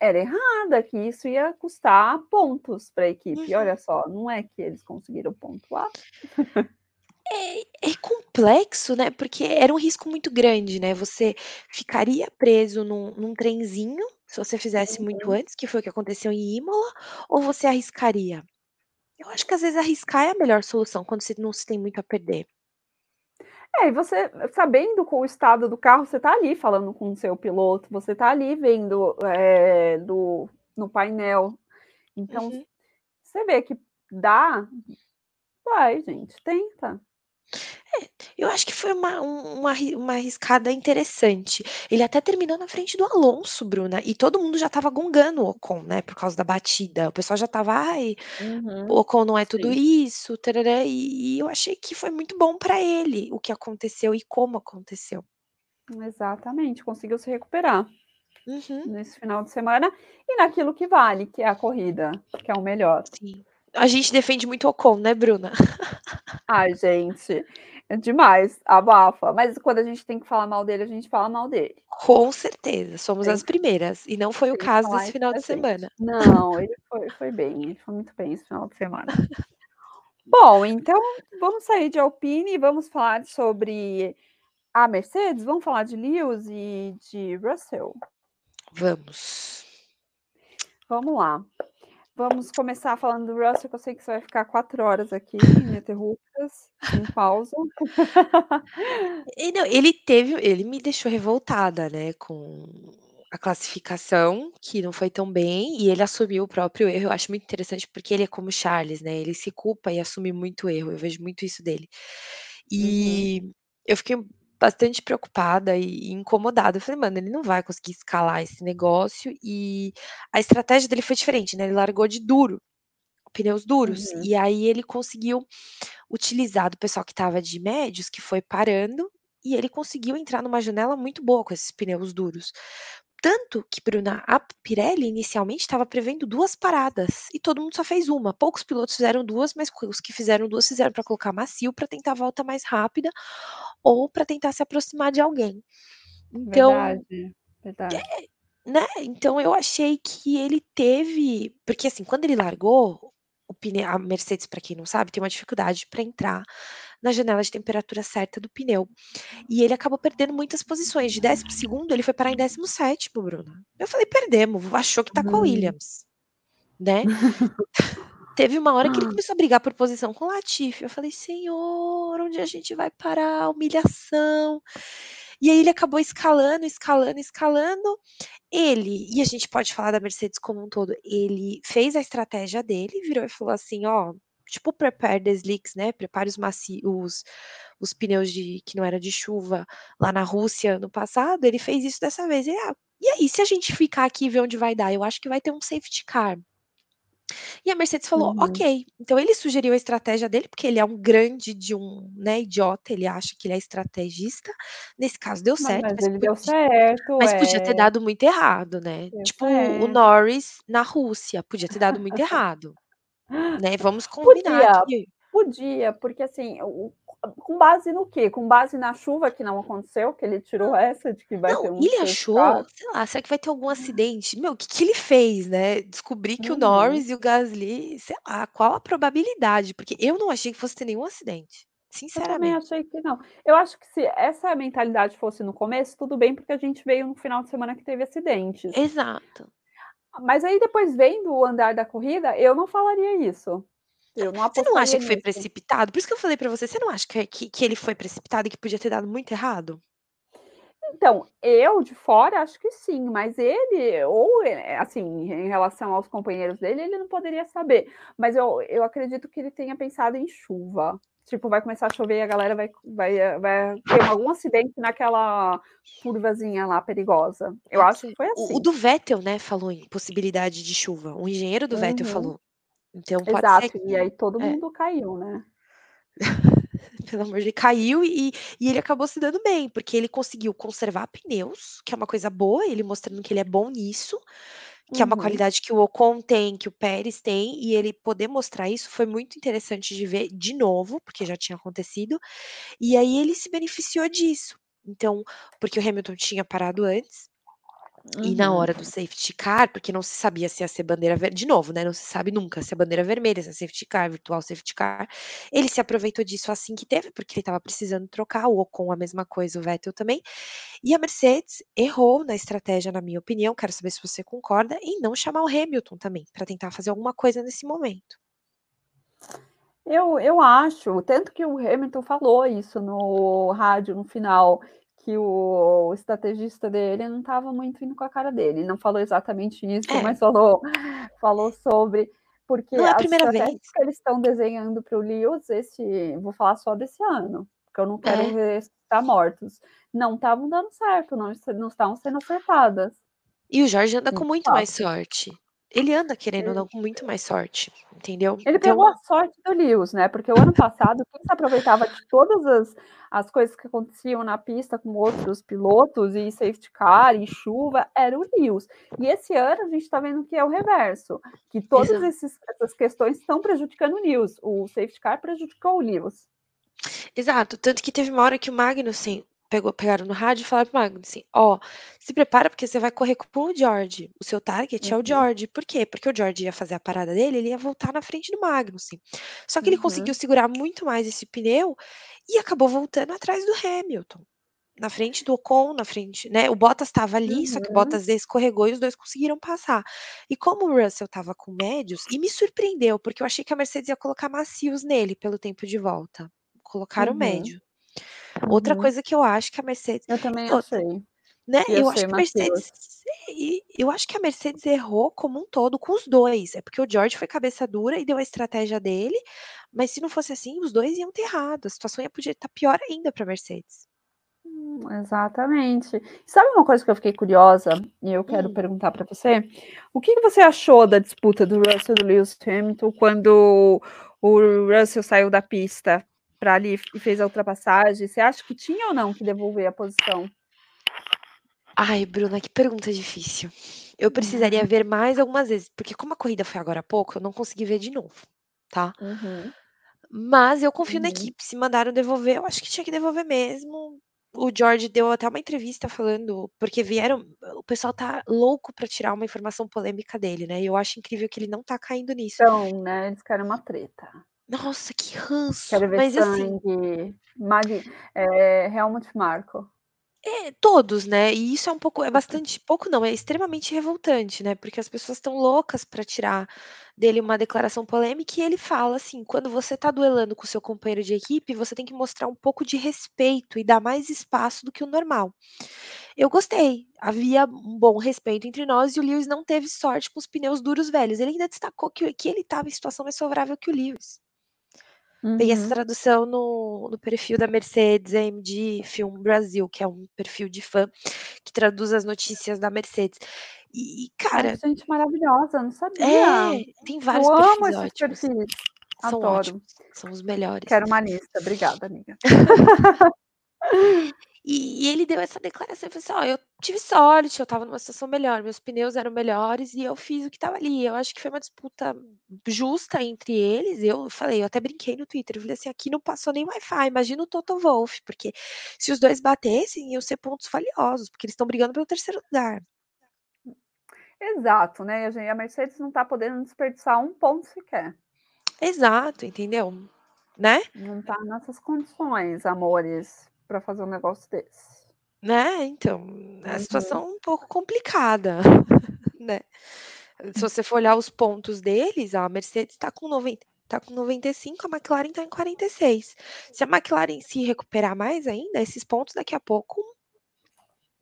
era errada, que isso ia custar pontos pra equipe, e
Uhum.
olha só, não é que eles conseguiram pontuar?
É, é complexo, né, porque era um risco muito grande, né, você ficaria preso num num trenzinho, se você fizesse muito
Uhum.
antes, que foi o que aconteceu em Imola, ou você arriscaria? Eu acho que às vezes arriscar é a melhor solução quando se não se tem muito a perder.
É, e você sabendo com o estado do carro, você tá ali falando com o seu piloto, você tá ali vendo, eh, do no painel. Então,
Uhum.
você vê que dá, vai gente, tenta.
É, eu acho que foi uma um uma uma arriscada interessante. Ele até terminou na frente do Alonso, Bruna, e todo mundo já estava gongando o Ocon, né, por causa da batida. O pessoal já estava: "Ai, o
Uhum.
Ocon não é tudo
Sim.
isso, tárárá", e e eu achei que foi muito bom pra ele o que aconteceu e como aconteceu.
Exatamente, conseguiu se recuperar.
Uhum.
Nesse final de semana, e naquilo que vale, que é a corrida, que é o melhor.
Sim. A gente defende muito o Ocon, né, Bruna?
Ai gente, demais, abafa. Mas quando a gente tem que falar mal dele, a gente fala mal dele.
Com certeza, somos
Tem
as primeiras, e não foi o caso desse final de
gente.
semana.
Não, ele foi foi bem, ele foi muito bem esse final de semana. Bom, então vamos sair de Alpine e vamos falar sobre a Mercedes? Vamos falar de Lewis e de Russell?
Vamos.
Vamos lá. Vamos começar falando do Russell, que eu sei que você vai ficar 4 horas aqui ininterruptas, sem pausa.
E não, ele teve ele me deixou revoltada, né, com a classificação, que não foi tão bem, e ele assumiu o próprio erro. Eu acho muito interessante, porque ele é como Charles, né, ele se culpa e assume muito erro, eu vejo muito isso dele.
Uhum.
E eu fiquei bastante preocupada e incomodada, eu falei: "Mano, ele não vai conseguir escalar esse negócio", e a estratégia dele foi diferente, né, ele largou de duro, pneus duros,
Uhum.
e aí ele conseguiu utilizar do pessoal que estava de médios, que foi parando, e ele conseguiu entrar numa janela muito boa com esses pneus duros. Tanto que, Bruna, a Pirelli inicialmente estava prevendo 2 paradas, e todo mundo só fez 1, poucos pilotos fizeram 2, mas os que fizeram 2 fizeram pra colocar macio, pra tentar a volta mais rápida, ou pra tentar se aproximar de alguém. Então,
Verdade, verdade.
é né, então eu achei que ele teve porque assim, quando ele largou, a Mercedes, pra quem não sabe, tem uma dificuldade pra entrar na janela de temperatura certa do pneu, e ele acabou perdendo muitas posições, de 12º ele foi parar em 17º, Bruna. Eu falei: "Perdemos, achou que tá com a
Hum.
Williams", né. Teve uma hora que ele começou a brigar por posição com o Latifi, eu falei: "Senhor, onde a gente vai parar? Humilhação". E aí ele acabou escalando, escalando, escalando. Ele e a gente pode falar da Mercedes como um todo, ele fez a estratégia dele, virou e falou assim: "Ó, tipo prepare the slicks, né, prepare os maci os os pneus de que não era de chuva, lá na Rússia no passado", ele fez isso dessa vez. E: "Ah, e aí se a gente ficar aqui e ver onde vai dar? Eu acho que vai ter um safety car". E a Mercedes falou:
Uhum.
"Ok". Então ele sugeriu a estratégia dele, porque ele é um grande de um, né, idiota, ele acha que ele é estrategista. Nesse caso deu certo,
mas
mas
ele deu
podi
certo,
mas podia ter
eh
dado muito errado, né.
Deu
Tipo o
certo.
Norris na Rússia, podia ter dado muito errado, né, vamos combinar
Podia, podia, porque assim, o com base no quê? Com base na chuva que não aconteceu, que ele tirou essa de que vai
Não,
ter um
ele achou, sei lá, será que vai ter algum acidente? Meu, que que ele fez, né, descobrir que o
Uhum.
Norris e o Gasly, sei lá, qual a probabilidade? Porque eu não achei que fosse ter nenhum acidente,
Eu também
sinceramente.
achei que não. Eu acho que se essa mentalidade fosse no começo, tudo bem, porque a gente veio no final de semana que teve acidentes.
Exato.
Mas aí depois vendo o andar da corrida, eu não falaria isso. Eu não
Você não acha que foi
nisso.
precipitado? Por isso que eu falei pra você, você não acha que é que que ele foi precipitado e que podia ter dado muito errado?
Então, eu de fora acho que sim, mas ele ou, eh, assim, em relação aos companheiros dele, ele não poderia saber. Mas eu eu acredito que ele tenha pensado em chuva. Tipo, vai começar a chover e a galera vai vai, vai ter algum acidente naquela curvazinha lá perigosa. Eu acho que
ser.
foi
O o
assim.
do Vettel, né, falou em possibilidade de chuva, o engenheiro do Vettel
Uhum.
falou. Então pode ser
Exato, e
que
aí todo
é.
mundo caiu, né.
Pelo amor de caiu e e ele acabou se dando bem, porque ele conseguiu conservar pneus, que é uma coisa boa, ele mostrando que ele é bom nisso, que é uma
Uhum.
qualidade que o Ocon tem, que o Pérez tem, e ele poder mostrar isso foi muito interessante de ver de novo, porque já tinha acontecido, e aí ele se beneficiou disso. Então porque o Hamilton tinha parado antes E na hora do safety car, porque não se sabia se ia ser bandeira verde, de novo, né? Não se sabe nunca se é bandeira vermelha, se é safety car, virtual safety car. Ele se aproveitou disso assim que teve, porque ele estava precisando trocar, o Ocon a mesma coisa, o Vettel também. E a Mercedes errou na estratégia, na minha opinião, quero saber se você concorda, em não chamar o Hamilton também, para tentar fazer alguma coisa nesse momento.
Eu, eu acho, tanto que o Hamilton falou isso no rádio no final, que o estrategista dele não estava muito indo com a cara dele. Não falou exatamente isso, é. mas falou, falou sobre porque
não é a primeira vez
que eles estão desenhando para o Lewis, esse, vou falar só desse ano, porque eu não quero é. ver estar mortos. Não estavam dando certo, não, não estavam sendo acertadas.
E o Jorge anda com muito mais sorte. Ele anda querendo não com muito mais sorte, entendeu?
Ele então... pegou a sorte do Lewis, né? Porque o ano passado, quem se aproveitava de todas as, as coisas que aconteciam na pista com outros pilotos, e safety car, e chuva, era o Lewis. E esse ano a gente está vendo que é o reverso, que todas esses, essas questões estão prejudicando o Lewis. O safety car prejudicou o Lewis.
Exato, tanto que teve uma hora que o Magnussen pegou, pegaram no rádio e falaram pro Magno assim: ó, se prepara porque você vai correr com o George. O seu target uhum. é o uhum. George. Por quê? Porque o George ia fazer a parada dele, ele ia voltar na frente do Magnussen. Só que uhum. ele conseguiu segurar muito mais esse pneu e acabou voltando atrás do Hamilton. Na frente do Ocon, na frente, né? O Bottas estava ali, uhum. só que o uhum. Bottas escorregou e os dois conseguiram passar. E como o Russell estava com médios, e me surpreendeu, porque eu achei que a Mercedes ia colocar macios nele pelo tempo de volta. Colocaram uhum. médio. Outra
Uhum.
coisa que eu acho que a Mercedes
Eu também
outra,
achei.
né,
Ia
eu acho que a Mercedes eu acho que a Mercedes errou como um todo com os dois, é porque o George foi cabeça dura e deu a estratégia dele, mas se não fosse assim, os dois iam ter errado, a situação ia podia estar pior ainda para a Mercedes.
Hum, exatamente. Sabe uma coisa que eu fiquei curiosa e eu quero
Hum.
perguntar para você? O que que você achou da disputa do Russell e do Lewis Hamilton quando o Russell saiu da pista para ali e fez a ultrapassagem, você acha que tinha ou não que devolver a posição?
Ai, Bruna, que pergunta difícil. Eu precisaria ver mais algumas vezes, porque como a corrida foi agora há pouco, eu não consegui ver de novo, tá?
Uhum.
Mas eu confio
uhum.
na equipe. Se mandaram devolver, eu acho que tinha que devolver mesmo. O George deu até uma entrevista falando, porque vieram, o pessoal tá louco para tirar uma informação polêmica dele, né? E eu acho incrível que ele não tá caindo nisso.
Então, né, eles querem uma treta.
Nossa, que ranço.
Quero ver
Mas assim.
sangue. Mag... É, Helmut Marko.
É, todos, né? E isso é um pouco, é bastante, pouco não, é extremamente revoltante, né? Porque as pessoas estão loucas para tirar dele uma declaração polêmica e ele fala assim: quando você tá duelando com o seu companheiro de equipe, você tem que mostrar um pouco de respeito e dar mais espaço do que o normal. Eu gostei, havia um bom respeito entre nós e o Lewis não teve sorte com os pneus duros velhos. Ele ainda destacou que, que ele estava em situação mais favorável que o Lewis. Uhum. Peguei essa tradução no, no perfil da Mercedes AMG Film Brasil, que é um perfil de fã que traduz as notícias da Mercedes. E, cara.
Nossa, gente maravilhosa, não sabia.
É, tem vários
Eu
perfis
amo esses
ótimos.
perfis.
São
Adoro.
ótimos, são os melhores.
Quero uma lista, obrigada, amiga.
E, e ele deu essa declaração e falou assim: ó, eu tive sorte, eu estava numa situação melhor, meus pneus eram melhores e eu fiz o que estava ali. Eu acho que foi uma disputa justa entre eles. Eu falei, eu até brinquei no Twitter, eu falei assim: aqui não passou nem Wi-Fi, imagina o Toto Wolff, porque se os dois batessem, iam ser pontos valiosos, porque eles estão brigando pelo terceiro lugar.
Exato, né? A Mercedes não está podendo desperdiçar um ponto sequer.
Exato, entendeu? Né?
Não está nessas condições, amores para fazer um negócio desse.
Né? Então, a
Uhum.
situação é um pouco complicada, né? Se você for olhar os pontos deles, a Mercedes está com 90, tá com 95, a McLaren está em 46. Se a McLaren se recuperar mais ainda, esses pontos daqui a pouco,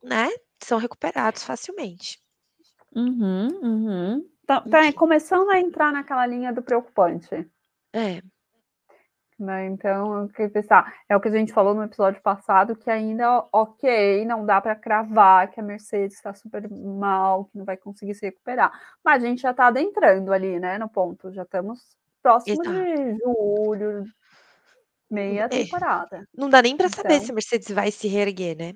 né, são recuperados facilmente.
Uhum, uhum. Tá, tá começando a entrar naquela linha do preocupante.
É.
Né? Então, eu queria pensar, é o que a gente falou no episódio passado, que ainda, ok, não dá para cravar que a Mercedes está super mal, que não vai conseguir se recuperar. Mas a gente já está adentrando ali, né, no ponto. Já estamos próximo
Exato.
de julho, meia
É.
temporada.
Não dá nem para saber
Então-
se a Mercedes vai se reerguer, né?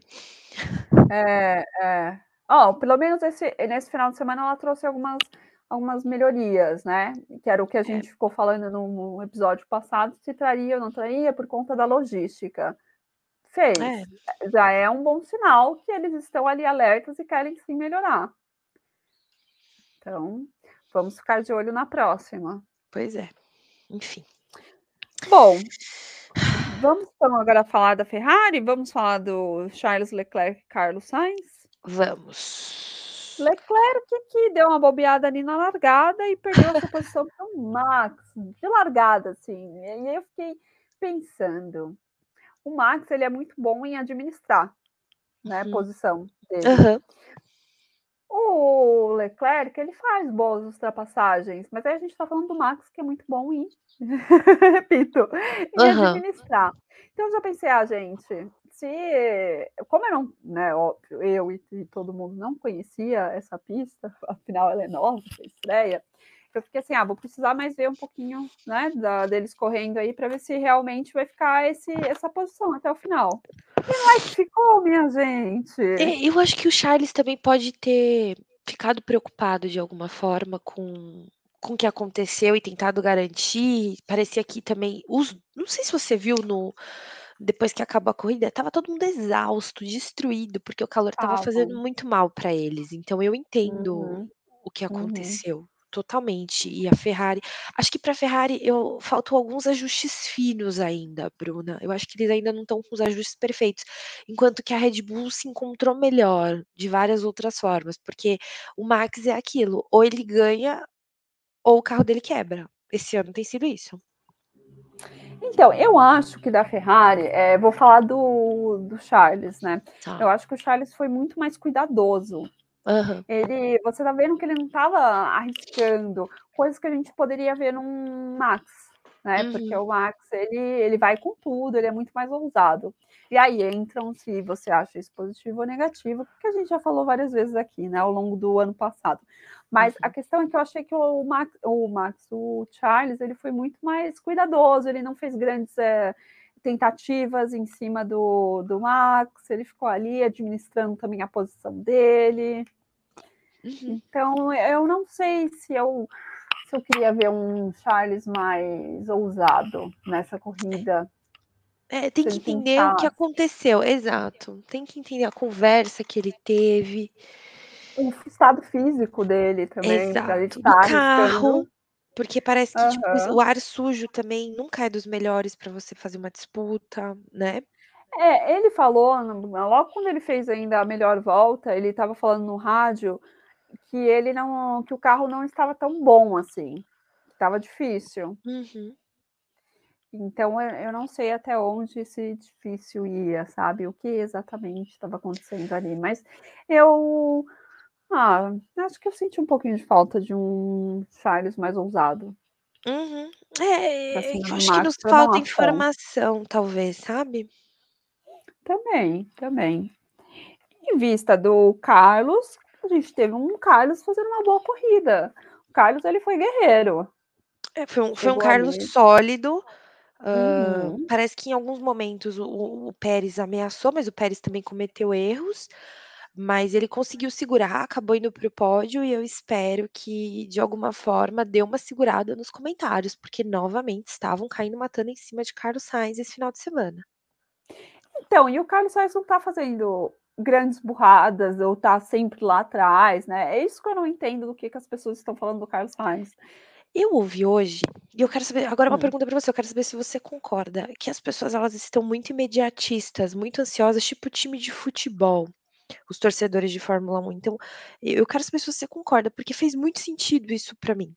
É, é. Ó, pelo menos esse, nesse final de semana ela trouxe algumas, algumas melhorias, né? Que era o que a gente ficou falando no, no episódio passado, se traria ou não traria por conta da logística. Fez.
É.
Já é um bom sinal que eles estão ali alertas e querem sim melhorar. Então, vamos ficar de olho na próxima.
Pois é. Enfim.
Bom, vamos então agora falar da Ferrari? Vamos falar do Charles Leclerc e Carlos Sainz?
Vamos.
Leclerc que deu uma bobeada ali na largada e perdeu a sua posição para o Max, de largada, assim. E aí eu fiquei pensando, o Max ele é muito bom em administrar, né, a posição dele.
Aham.
O Leclerc, ele faz boas ultrapassagens, mas aí a gente está falando do Max, que é muito bom em, repito, em
Aham.
administrar. Então eu já pensei, ah, gente, se, como eu não, né, óbvio, eu e, e todo mundo não conhecia essa pista, afinal ela é nova, estreia, eu fiquei assim, ah, vou precisar mais ver um pouquinho, né, da, deles correndo aí para ver se realmente vai ficar esse, essa posição até o final. E não é que ficou, minha gente.
É, eu acho que o Charles também pode ter ficado preocupado de alguma forma com, com o que aconteceu e tentado garantir. Parecia que também. Os, não sei se você viu no. Depois que acabou a corrida, tava todo mundo exausto, destruído, porque o calor tava fazendo
Estavam.
muito mal para eles. Então eu entendo
Uhum,
o que
uhum.
aconteceu. Totalmente. E a Ferrari. Acho que para a Ferrari eu, faltam alguns ajustes finos ainda, Bruna. Eu acho que eles ainda não estão com os ajustes perfeitos. Enquanto que a Red Bull se encontrou melhor de várias outras formas. Porque o Max é aquilo: ou ele ganha, ou o carro dele quebra. Esse ano tem sido isso.
Então, eu acho que da Ferrari, é, vou falar do, do Charles, né?
Tá.
Eu acho que o Charles foi muito mais cuidadoso.
Aham.
Ele, você tá vendo que ele não estava arriscando coisas que a gente poderia ver num Max, né? Porque
Uhum.
o Max, ele, ele vai com tudo, ele é muito mais ousado. E aí entram se você acha isso positivo ou negativo, porque a gente já falou várias vezes aqui, né, ao longo do ano passado. Mas a
Uhum.
questão é que eu achei que o Max, o Max, o Charles, ele foi muito mais cuidadoso, ele não fez grandes é, tentativas em cima do, do Max, ele ficou ali administrando também a posição dele.
Uhum.
Então, eu não sei se eu, se eu queria ver um Charles mais ousado nessa corrida.
É, tem
Se
que entender o que aconteceu, exato. Tem que entender a conversa que ele teve.
O estado físico dele também, ele
Exato. Do carro, porque parece que, tipo,
Aham.
o ar sujo também nunca é dos melhores para você fazer uma disputa, né.
É, ele falou, logo quando ele fez ainda a melhor volta, ele estava falando no rádio que ele não que o carro não estava tão bom assim, estava difícil.
Uhum.
Então eu eu não sei até onde esse difícil ia, sabe, o que exatamente estava acontecendo ali, mas eu ah, acho que eu senti um pouquinho de falta de um Charles mais ousado.
Uhum.
Pra
É,
cima
eu
do
acho que
Max
nos
pra dar
falta
uma
informação talvez, sabe.
Também, também. Em vista do Carlos, a gente teve um Carlos fazendo uma boa corrida. O Carlos, ele foi guerreiro.
É, foi um foi um
Chegou
Carlos
ali
sólido, hã,
Uhum.
parece que em alguns momentos o o o Pérez ameaçou, mas o Pérez também cometeu erros, mas ele conseguiu segurar, acabou indo para o pódio e eu espero que, de alguma forma, dê uma segurada nos comentários, porque novamente estavam caindo matando em cima de Carlos Sainz esse final de semana.
Então, e o Carlos Sainz não tá fazendo grandes burradas ou tá sempre lá atrás, né, é isso que eu não entendo do que que as pessoas estão falando do Carlos Sainz.
Eu ouvi hoje, e eu quero saber agora uma
Hum.
pergunta para você, eu quero saber se você concorda, que as pessoas elas estão muito imediatistas, muito ansiosas, tipo time de futebol, os torcedores de Fórmula 1. Então, eu quero saber se você concorda, porque fez muito sentido isso para mim.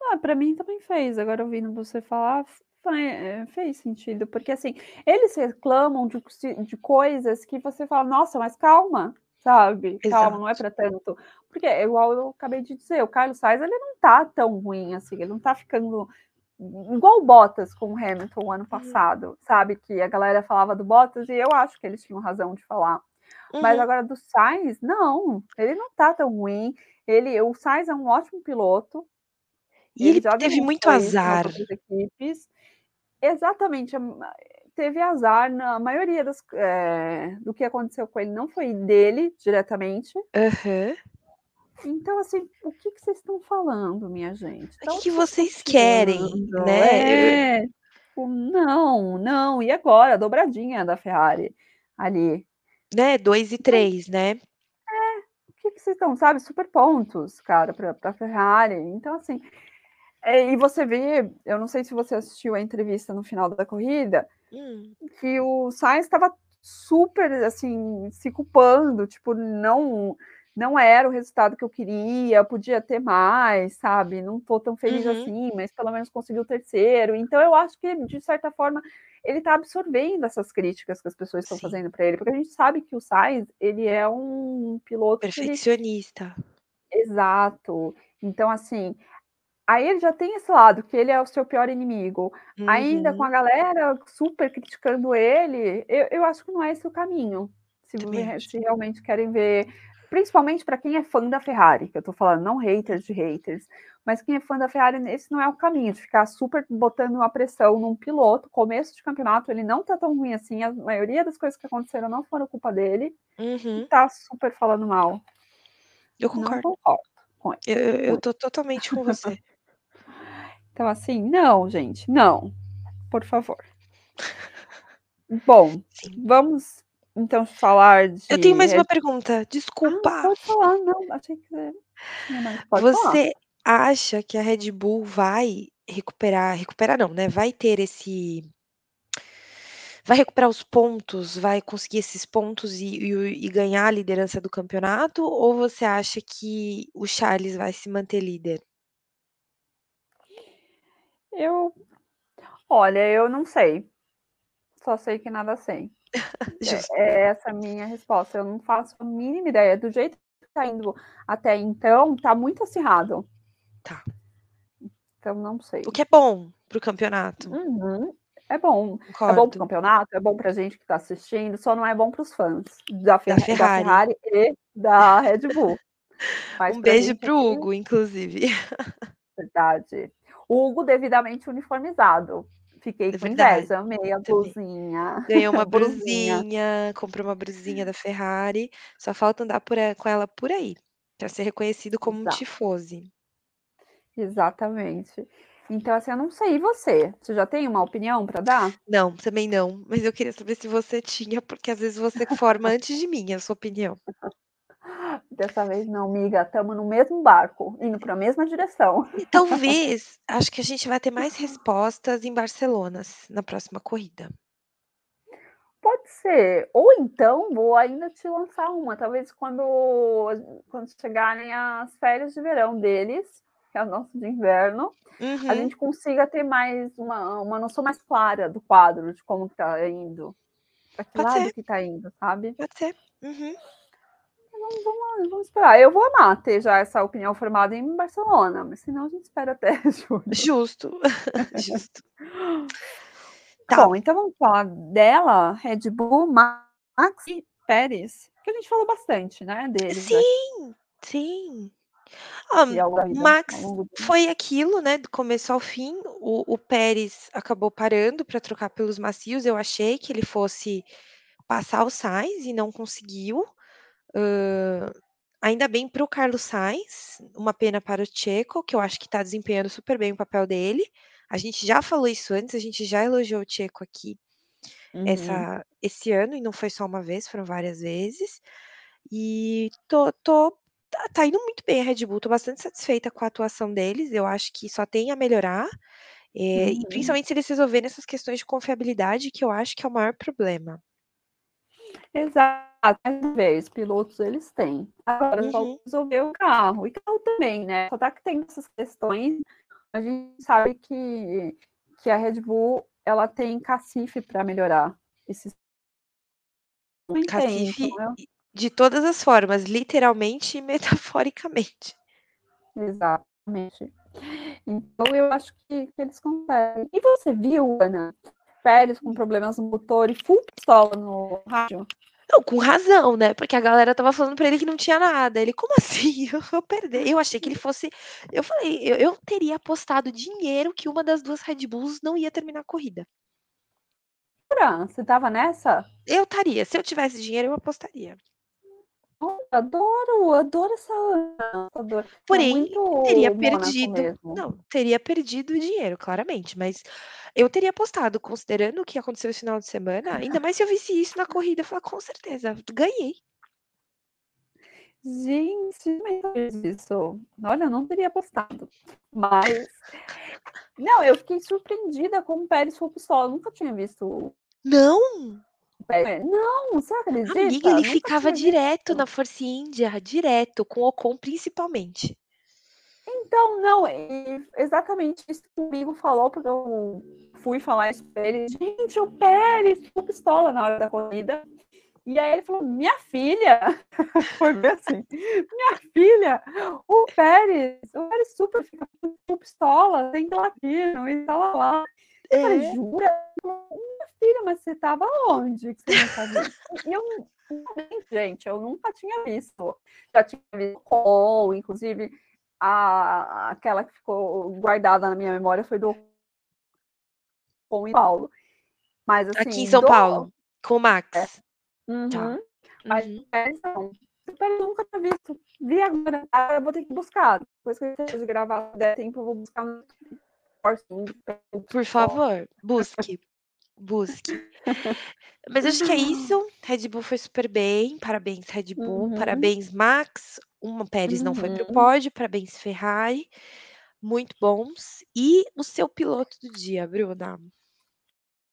Ah, para mim também fez, agora ouvindo você falar, eh, fez sentido, porque, assim, eles reclamam de de coisas que você fala: "Nossa, mas calma, sabe, calma, não é
Exato.
para tanto". Porque é igual eu acabei de dizer, o Carlos Sainz ele não tá tão ruim assim, ele não tá ficando igual o Bottas com o Hamilton o ano
Uhum.
passado, sabe, que a galera falava do Bottas e eu acho que eles tinham razão de falar. Mas
Uhum.
agora do Sainz, não, ele não tá tão ruim, ele o Sainz é um ótimo piloto.
E
Ele
ele teve muito azar.
equipes. Exatamente, teve azar na maioria das eh, do que aconteceu com ele não foi dele diretamente.
Aham.
Então, assim, o que que vocês estão falando minha gente?
O que que vocês querem, né,
É. não, não, e agora? A dobradinha da Ferrari ali.
Né, 2 e 3, né?
É, o que que vocês estão, sabe, super pontos, cara, pra pra Ferrari. Então, assim, eh, e você vê, eu não sei se você assistiu a entrevista no final da corrida,
Hum.
que o Sainz estava super, assim, se culpando, tipo, não não era o resultado que eu queria, podia ter mais, sabe, não tô tão feliz
Uhum.
assim, mas pelo menos conseguiu o 3º. Então eu acho que, de certa forma, ele tá absorvendo essas críticas que as pessoas estão fazendo pra ele, porque a gente sabe que o Sainz, ele é um piloto que ele
Perfeccionista.
Exato. Então, assim, aí ele já tem esse lado, que ele é o seu pior inimigo, ainda com
Uhum.
a galera super criticando ele, eu eu acho que não é esse o caminho, se
acho.
se realmente querem ver principalmente pra quem é fã da Ferrari, que eu tô falando, não haters de haters, mas quem é fã da Ferrari, esse não é o caminho, de ficar super botando uma pressão num piloto, começo de campeonato, ele não tá tão ruim assim, a maioria das coisas que aconteceram não foram culpa dele, e
Uhum.
tá super falando mal.
Eu concordo.
concordo com
Eu eu eu tô totalmente com você.
Então, assim, não, gente, não, por favor. Bom,
Sim.
vamos então falar de
Eu tenho mais uma pergunta,
ah,
desculpa.
pode falar, não, achei que você mais, pode falar.
Você acha que a Red Bull vai recuperar recuperar não, né, vai ter esse vai recuperar os pontos, vai conseguir esses pontos e e e ganhar a liderança do campeonato, ou você acha que o Charles vai se manter líder?
Eu olha, eu não sei. Só sei que nada sei.
Justo.
É é essa a minha resposta, eu não faço a mínima ideia, do jeito que tá indo até então, tá muito acirrado.
Tá.
Então não sei.
O que é bom para o campeonato.
Uhum. É bom. É bom para o
Concordo.
campeonato, é bom pra gente que tá assistindo, só não é bom para os fãs da
Da
Ferra da
Ferrari.
Ferrari e da Red Bull. Mas
Um beijo para o Hugo, inclusive.
Verdade. O Hugo devidamente uniformizado. Fiquei
É
com
verdade,
inveja, amei a
também.
blusinha,
Ganhou
a
uma
blusinha.
blusinha, comprou uma blusinha da Ferrari, só falta andar por e com ela por aí, pra ser reconhecido como um
Exato.
tifose.
Exatamente. Então, assim, eu não sei, e você? Você já tem uma opinião pra dar?
Não, também não, mas eu queria saber se você tinha, porque às vezes você forma antes de mim a sua opinião.
Dessa vez não, amiga, estamos no mesmo barco, indo pra mesma direção.
E talvez, acho que a gente vai ter mais respostas em Barcelona, na próxima corrida.
Pode ser, ou então vou ainda te lançar uma, talvez quando quando chegarem as férias de verão deles, que é o nosso de inverno, a
Uhum.
gente consiga ter mais uma uma noção mais clara do quadro, de como que tá indo, pra que
Pode
lado
ser.
que tá indo, sabe.
Pode ser. Uhum.
Vamos vamos vamos esperar, eu vou amar ter já essa opinião formada em Barcelona, mas senão a gente espera até julho.
Justo, justo. Tá.
Bom, então vamos falar dela, Red Bull, Max e Pérez, que a gente falou bastante, né, deles.
Sim, sim. Ah, Max foi aquilo, né, do começo ao fim, o o Pérez acabou parando pra trocar pelos macios, eu achei que ele fosse passar o Sainz e não conseguiu. Hã, ainda bem para o Carlos Sainz, uma pena para o Checo, que eu acho que tá desempenhando super bem o papel dele. A gente já falou isso antes, a gente já elogiou o Checo aqui,
Uhum.
essa esse ano, e não foi só uma vez, foram várias vezes. E tô tô tá tá indo muito bem a Red Bull, tô bastante satisfeita com a atuação deles, eu acho que só tem a melhorar, e
Uhum.
principalmente se eles resolverem essas questões de confiabilidade, que eu acho que é o maior problema.
Exato, mais vez, pilotos eles têm. Agora
Uhum.
falta resolver o carro, e carro também, né, só tá que tem essas questões, a gente sabe que que a Red Bull, ela tem cacife pra melhorar esses
Cacife
então
e de todas as formas, literalmente e metaforicamente.
Exatamente. Então eu acho que que eles conseguem. E você viu, Ana, Pérez com problemas no motor e full pistola no rádio?
Não, com razão, né, porque a galera estava falando pra ele que não tinha nada, ele: "Como assim? Eu vou perder". Eu achei que ele fosse eu falei, eu eu teria apostado dinheiro que uma das 2 Red Bulls não ia terminar a corrida.
Jura? Você estava nessa?
Eu estaria, se eu tivesse dinheiro eu apostaria.
Olha, adoro, adoro essa Ana, adoro. É
Porém,
muito
teria perdido não, teria perdido dinheiro claramente, mas Eu teria postado, considerando o que aconteceu esse final de semana, ainda mais se eu visse isso na corrida, eu falar: "Com certeza, ganhei".
Gente, isso. Olha, eu não teria postado, mas não, eu fiquei surpreendida com o Pérez foi pistola, eu nunca tinha visto
Não?
não, você acredita?
Amiga, ele
Nunca
ficava direto
visto.
na Force India, direto, com o Ocon principalmente.
Então, não, e exatamente isso que o amigo falou, porque eu fui falar isso pra ele. Gente, o Pérez ficou pistola na hora da corrida. E aí ele falou: Minha filha, foi bem assim: Minha filha, o Pérez, o Pérez super fica com pistola, tem latino e tal lá. Eu falei:
É.
Jura? Minha filha, mas você tava onde que você não sabia? E eu, gente, eu nunca tinha visto. Já tinha visto com, inclusive a, aquela que ficou guardada na minha memória foi do com em Paulo. Mas assim,
Aqui em São
do,
Paulo, com o Max.
Uhum,
Tá.
mas
Uhum.
Pérez não. O Pérez eu nunca tinha visto. Vi agora. Eu vou ter que buscar. Depois que eu de gravar, se der tempo, eu vou buscar
Por favor, busque. Busque. Mas acho que é isso. Red Bull foi super bem. Parabéns, Red Bull.
Uhum.
Parabéns, Max. Uma Pérez não foi pro
Uhum.
pódio. Parabéns, Ferrari. Muito bons. E o seu piloto do dia, Bruna?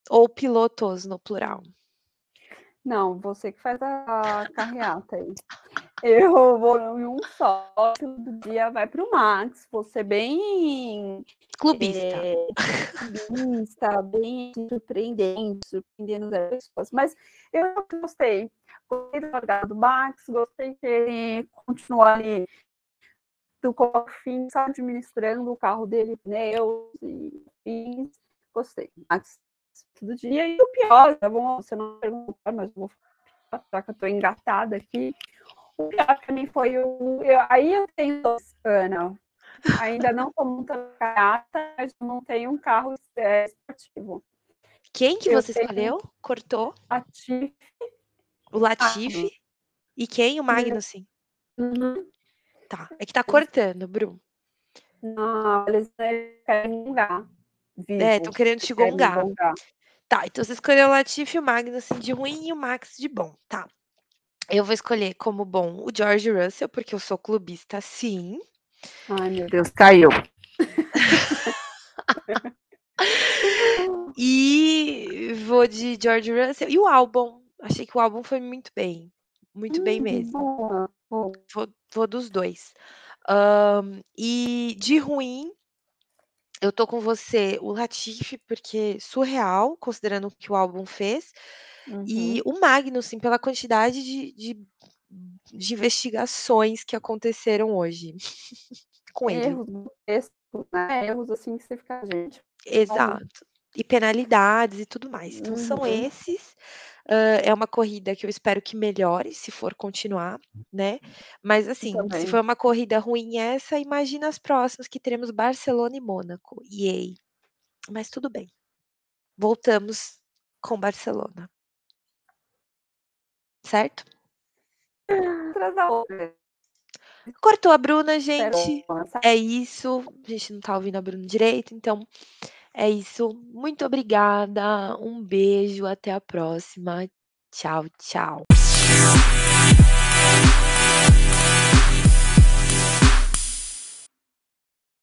Ou pilotos no plural?
Não, você que faz a carreata aí. Eu vou em um só. Do dia vai para o Max. Você bem
Clubista.
é, clubista, bem surpreendente, surpreendendo as pessoas. Mas eu gostei. Gostei da largada do Max, gostei que ele continuou ali do sabe, administrando o carro dele, pneus e fins. Gostei. Max todo dia. E o pior, tá bom? Você não perguntou, mas eu vou falar que eu tô engatada aqui. O pior para mim foi o. Eu, aí eu tenho dois, Ana. Ainda não estou montando carata, mas eu montei um carro é, esportivo.
Quem que
Eu
você
tenho-
escolheu? Cortou?
A Tiff.
O Latifi? E quem? O Magnussen?
Uhum.
Tá. É que tá cortando, Bru.
Não, eles querem gongar.
É, estão querendo te
Querem
gongar. Tá, então você escolheu o Latifi e o Magnussen de ruim e o Max de bom. Tá. Eu vou escolher como bom o George Russell, porque eu sou clubista, sim.
Ai, meu Deus, caiu.
E vou de George Russell. E o álbum. Achei que o álbum foi muito bem. Muito bem
Hum,
mesmo.
boa, boa.
Vou, vou dos dois. Ahn, e de ruim, eu tô com você, o Latifi, porque surreal, considerando o que o álbum fez. E
Uhum.
o Magnussen, pela quantidade de, de, de investigações que aconteceram hoje com ele.
Erros texto, né? Erros assim que você fica, gente.
Exato. E penalidades e tudo mais. Então, são
Uhum.
esses. Hã, é uma corrida que eu espero que melhore, se for continuar, né. Mas, assim, se
também.
foi uma corrida ruim essa, imagina as próximas que teremos Barcelona e Mônaco. Iei. Mas tudo bem. Voltamos com Barcelona. Certo? Cortou a Bruna, gente. É isso. A gente não tá ouvindo a Bruna direito, então é isso. Muito obrigada. Um beijo, até a próxima. Tchau, tchau.